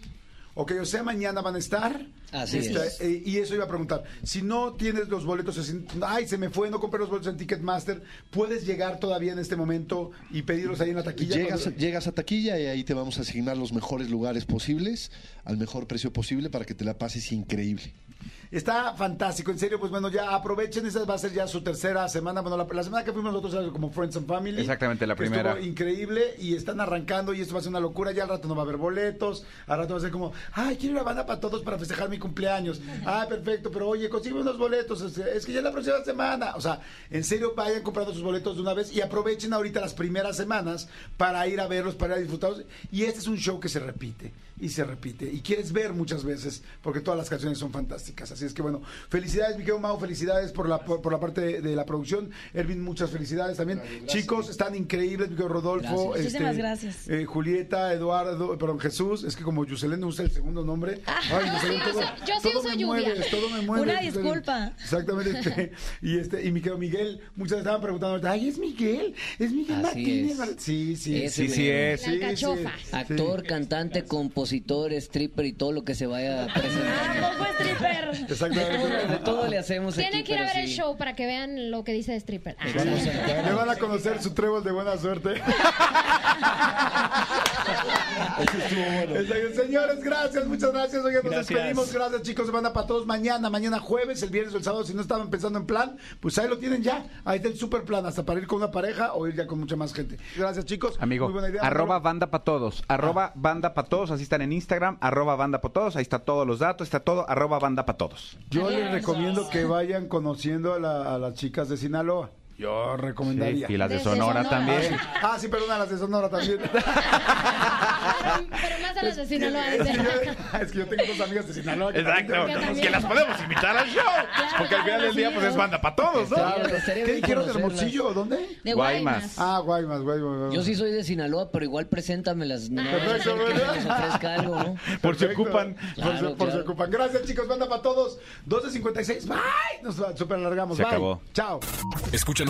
Ok, o sea, mañana van a estar. Así Esta- es. eh, y eso iba a preguntar. Si no tienes los boletos, así, ay, se me fue, no compré los boletos en Ticketmaster, ¿puedes llegar todavía en este momento y pedirlos ahí en la taquilla? Llegas, Cuando- llegas a taquilla y ahí te vamos a asignar los mejores lugares posibles, al mejor precio posible para que te la pases increíble. Está fantástico, en serio, pues bueno, ya aprovechen, esa va a ser ya su tercera semana. Bueno, la, la semana que fuimos nosotros era como Friends and Family. Exactamente, la que primera. Estuvo increíble y están arrancando y esto va a ser una locura. Ya al rato no va a haber boletos, al rato va a ser como, ay, quiero una banda para todos para festejar mi cumpleaños. Ah, perfecto, pero oye, consigue unos boletos, es, que ya es la próxima semana. O sea, en serio, vayan comprando sus boletos de una vez y aprovechen ahorita las primeras semanas para ir a verlos, para ir a disfrutarlos. Y este es un show que se repite y se repite y quieres ver muchas veces porque todas las canciones son fantásticas. Así es que bueno, felicidades, mi querido Mau, felicidades por la, por, por la parte de, de la producción. Ervin, muchas felicidades también. Chicos, están increíbles, mi querido Rodolfo. Gracias. Muchísimas gracias. eh, Julieta, Eduardo, perdón, Jesús, es que como Yuselén usa el segundo nombre. Ay, Yo Yuselén, sí todo, uso- yo sí todo uso me lluvia. mueves, todo me mueves. Una Yuselén. disculpa. Exactamente. este, y este, y mi querido Miguel, muchas estaban preguntando, ahorita, ay, es Miguel, es Miguel Así Martínez. es. Sí, sí, Ese sí, sí es. La Sí, sí, alcachofa. sí. Actor, cantante, compositor, stripper y todo lo que se vaya a presentar. Tampoco stripper. Exactamente. de todo le hacemos Tienen aquí, que ir a ver el show para que vean lo que dice de stripper. Ah. Me van a conocer su trébol de buena suerte. Exacto. Señores, gracias, muchas gracias. Oigan, nos despedimos. Gracias, chicos. Se van a para todos mañana, mañana jueves, el viernes o el sábado. Si no estaban pensando en plan, pues ahí lo tienen ya. Ahí está el super plan, hasta para ir con una pareja o ir ya con mucha más gente. Gracias, chicos. Amigo, Muy buena idea. arroba banda para todos, arroba banda para todos, así están en Instagram, arroba banda para todos, ahí está todos los datos, está todo, arroba banda para todos. Yo les recomiendo que vayan conociendo a, la- a las chicas de Sinaloa. Yo recomendaría. Sí, y las de Desde Sonora Sonora. también. Ah, sí, perdona, las de Sonora también. Pero más a los de Sinaloa. es, que dice. yo, es que yo tengo dos amigas de Sinaloa. que Exacto, que las podemos invitar al show, porque al final del día pues es banda para todos, ¿no? Claro. ¿Qué dijeron de. Hermosillo? ¿Dónde? De Guaymas. Ah, Guaymas, Guaymas. Yo sí soy de Sinaloa, pero igual preséntamelas. No vaya a Perfecto, que ¿verdad? les ofrezca algo, ¿no? Por si ocupan. Por, si- Claro, por si claro. ocupan. Gracias, chicos. Banda para todos. 12.56. Bye. Nos super alargamos. Se Bye. acabó. Chao. Escúchanos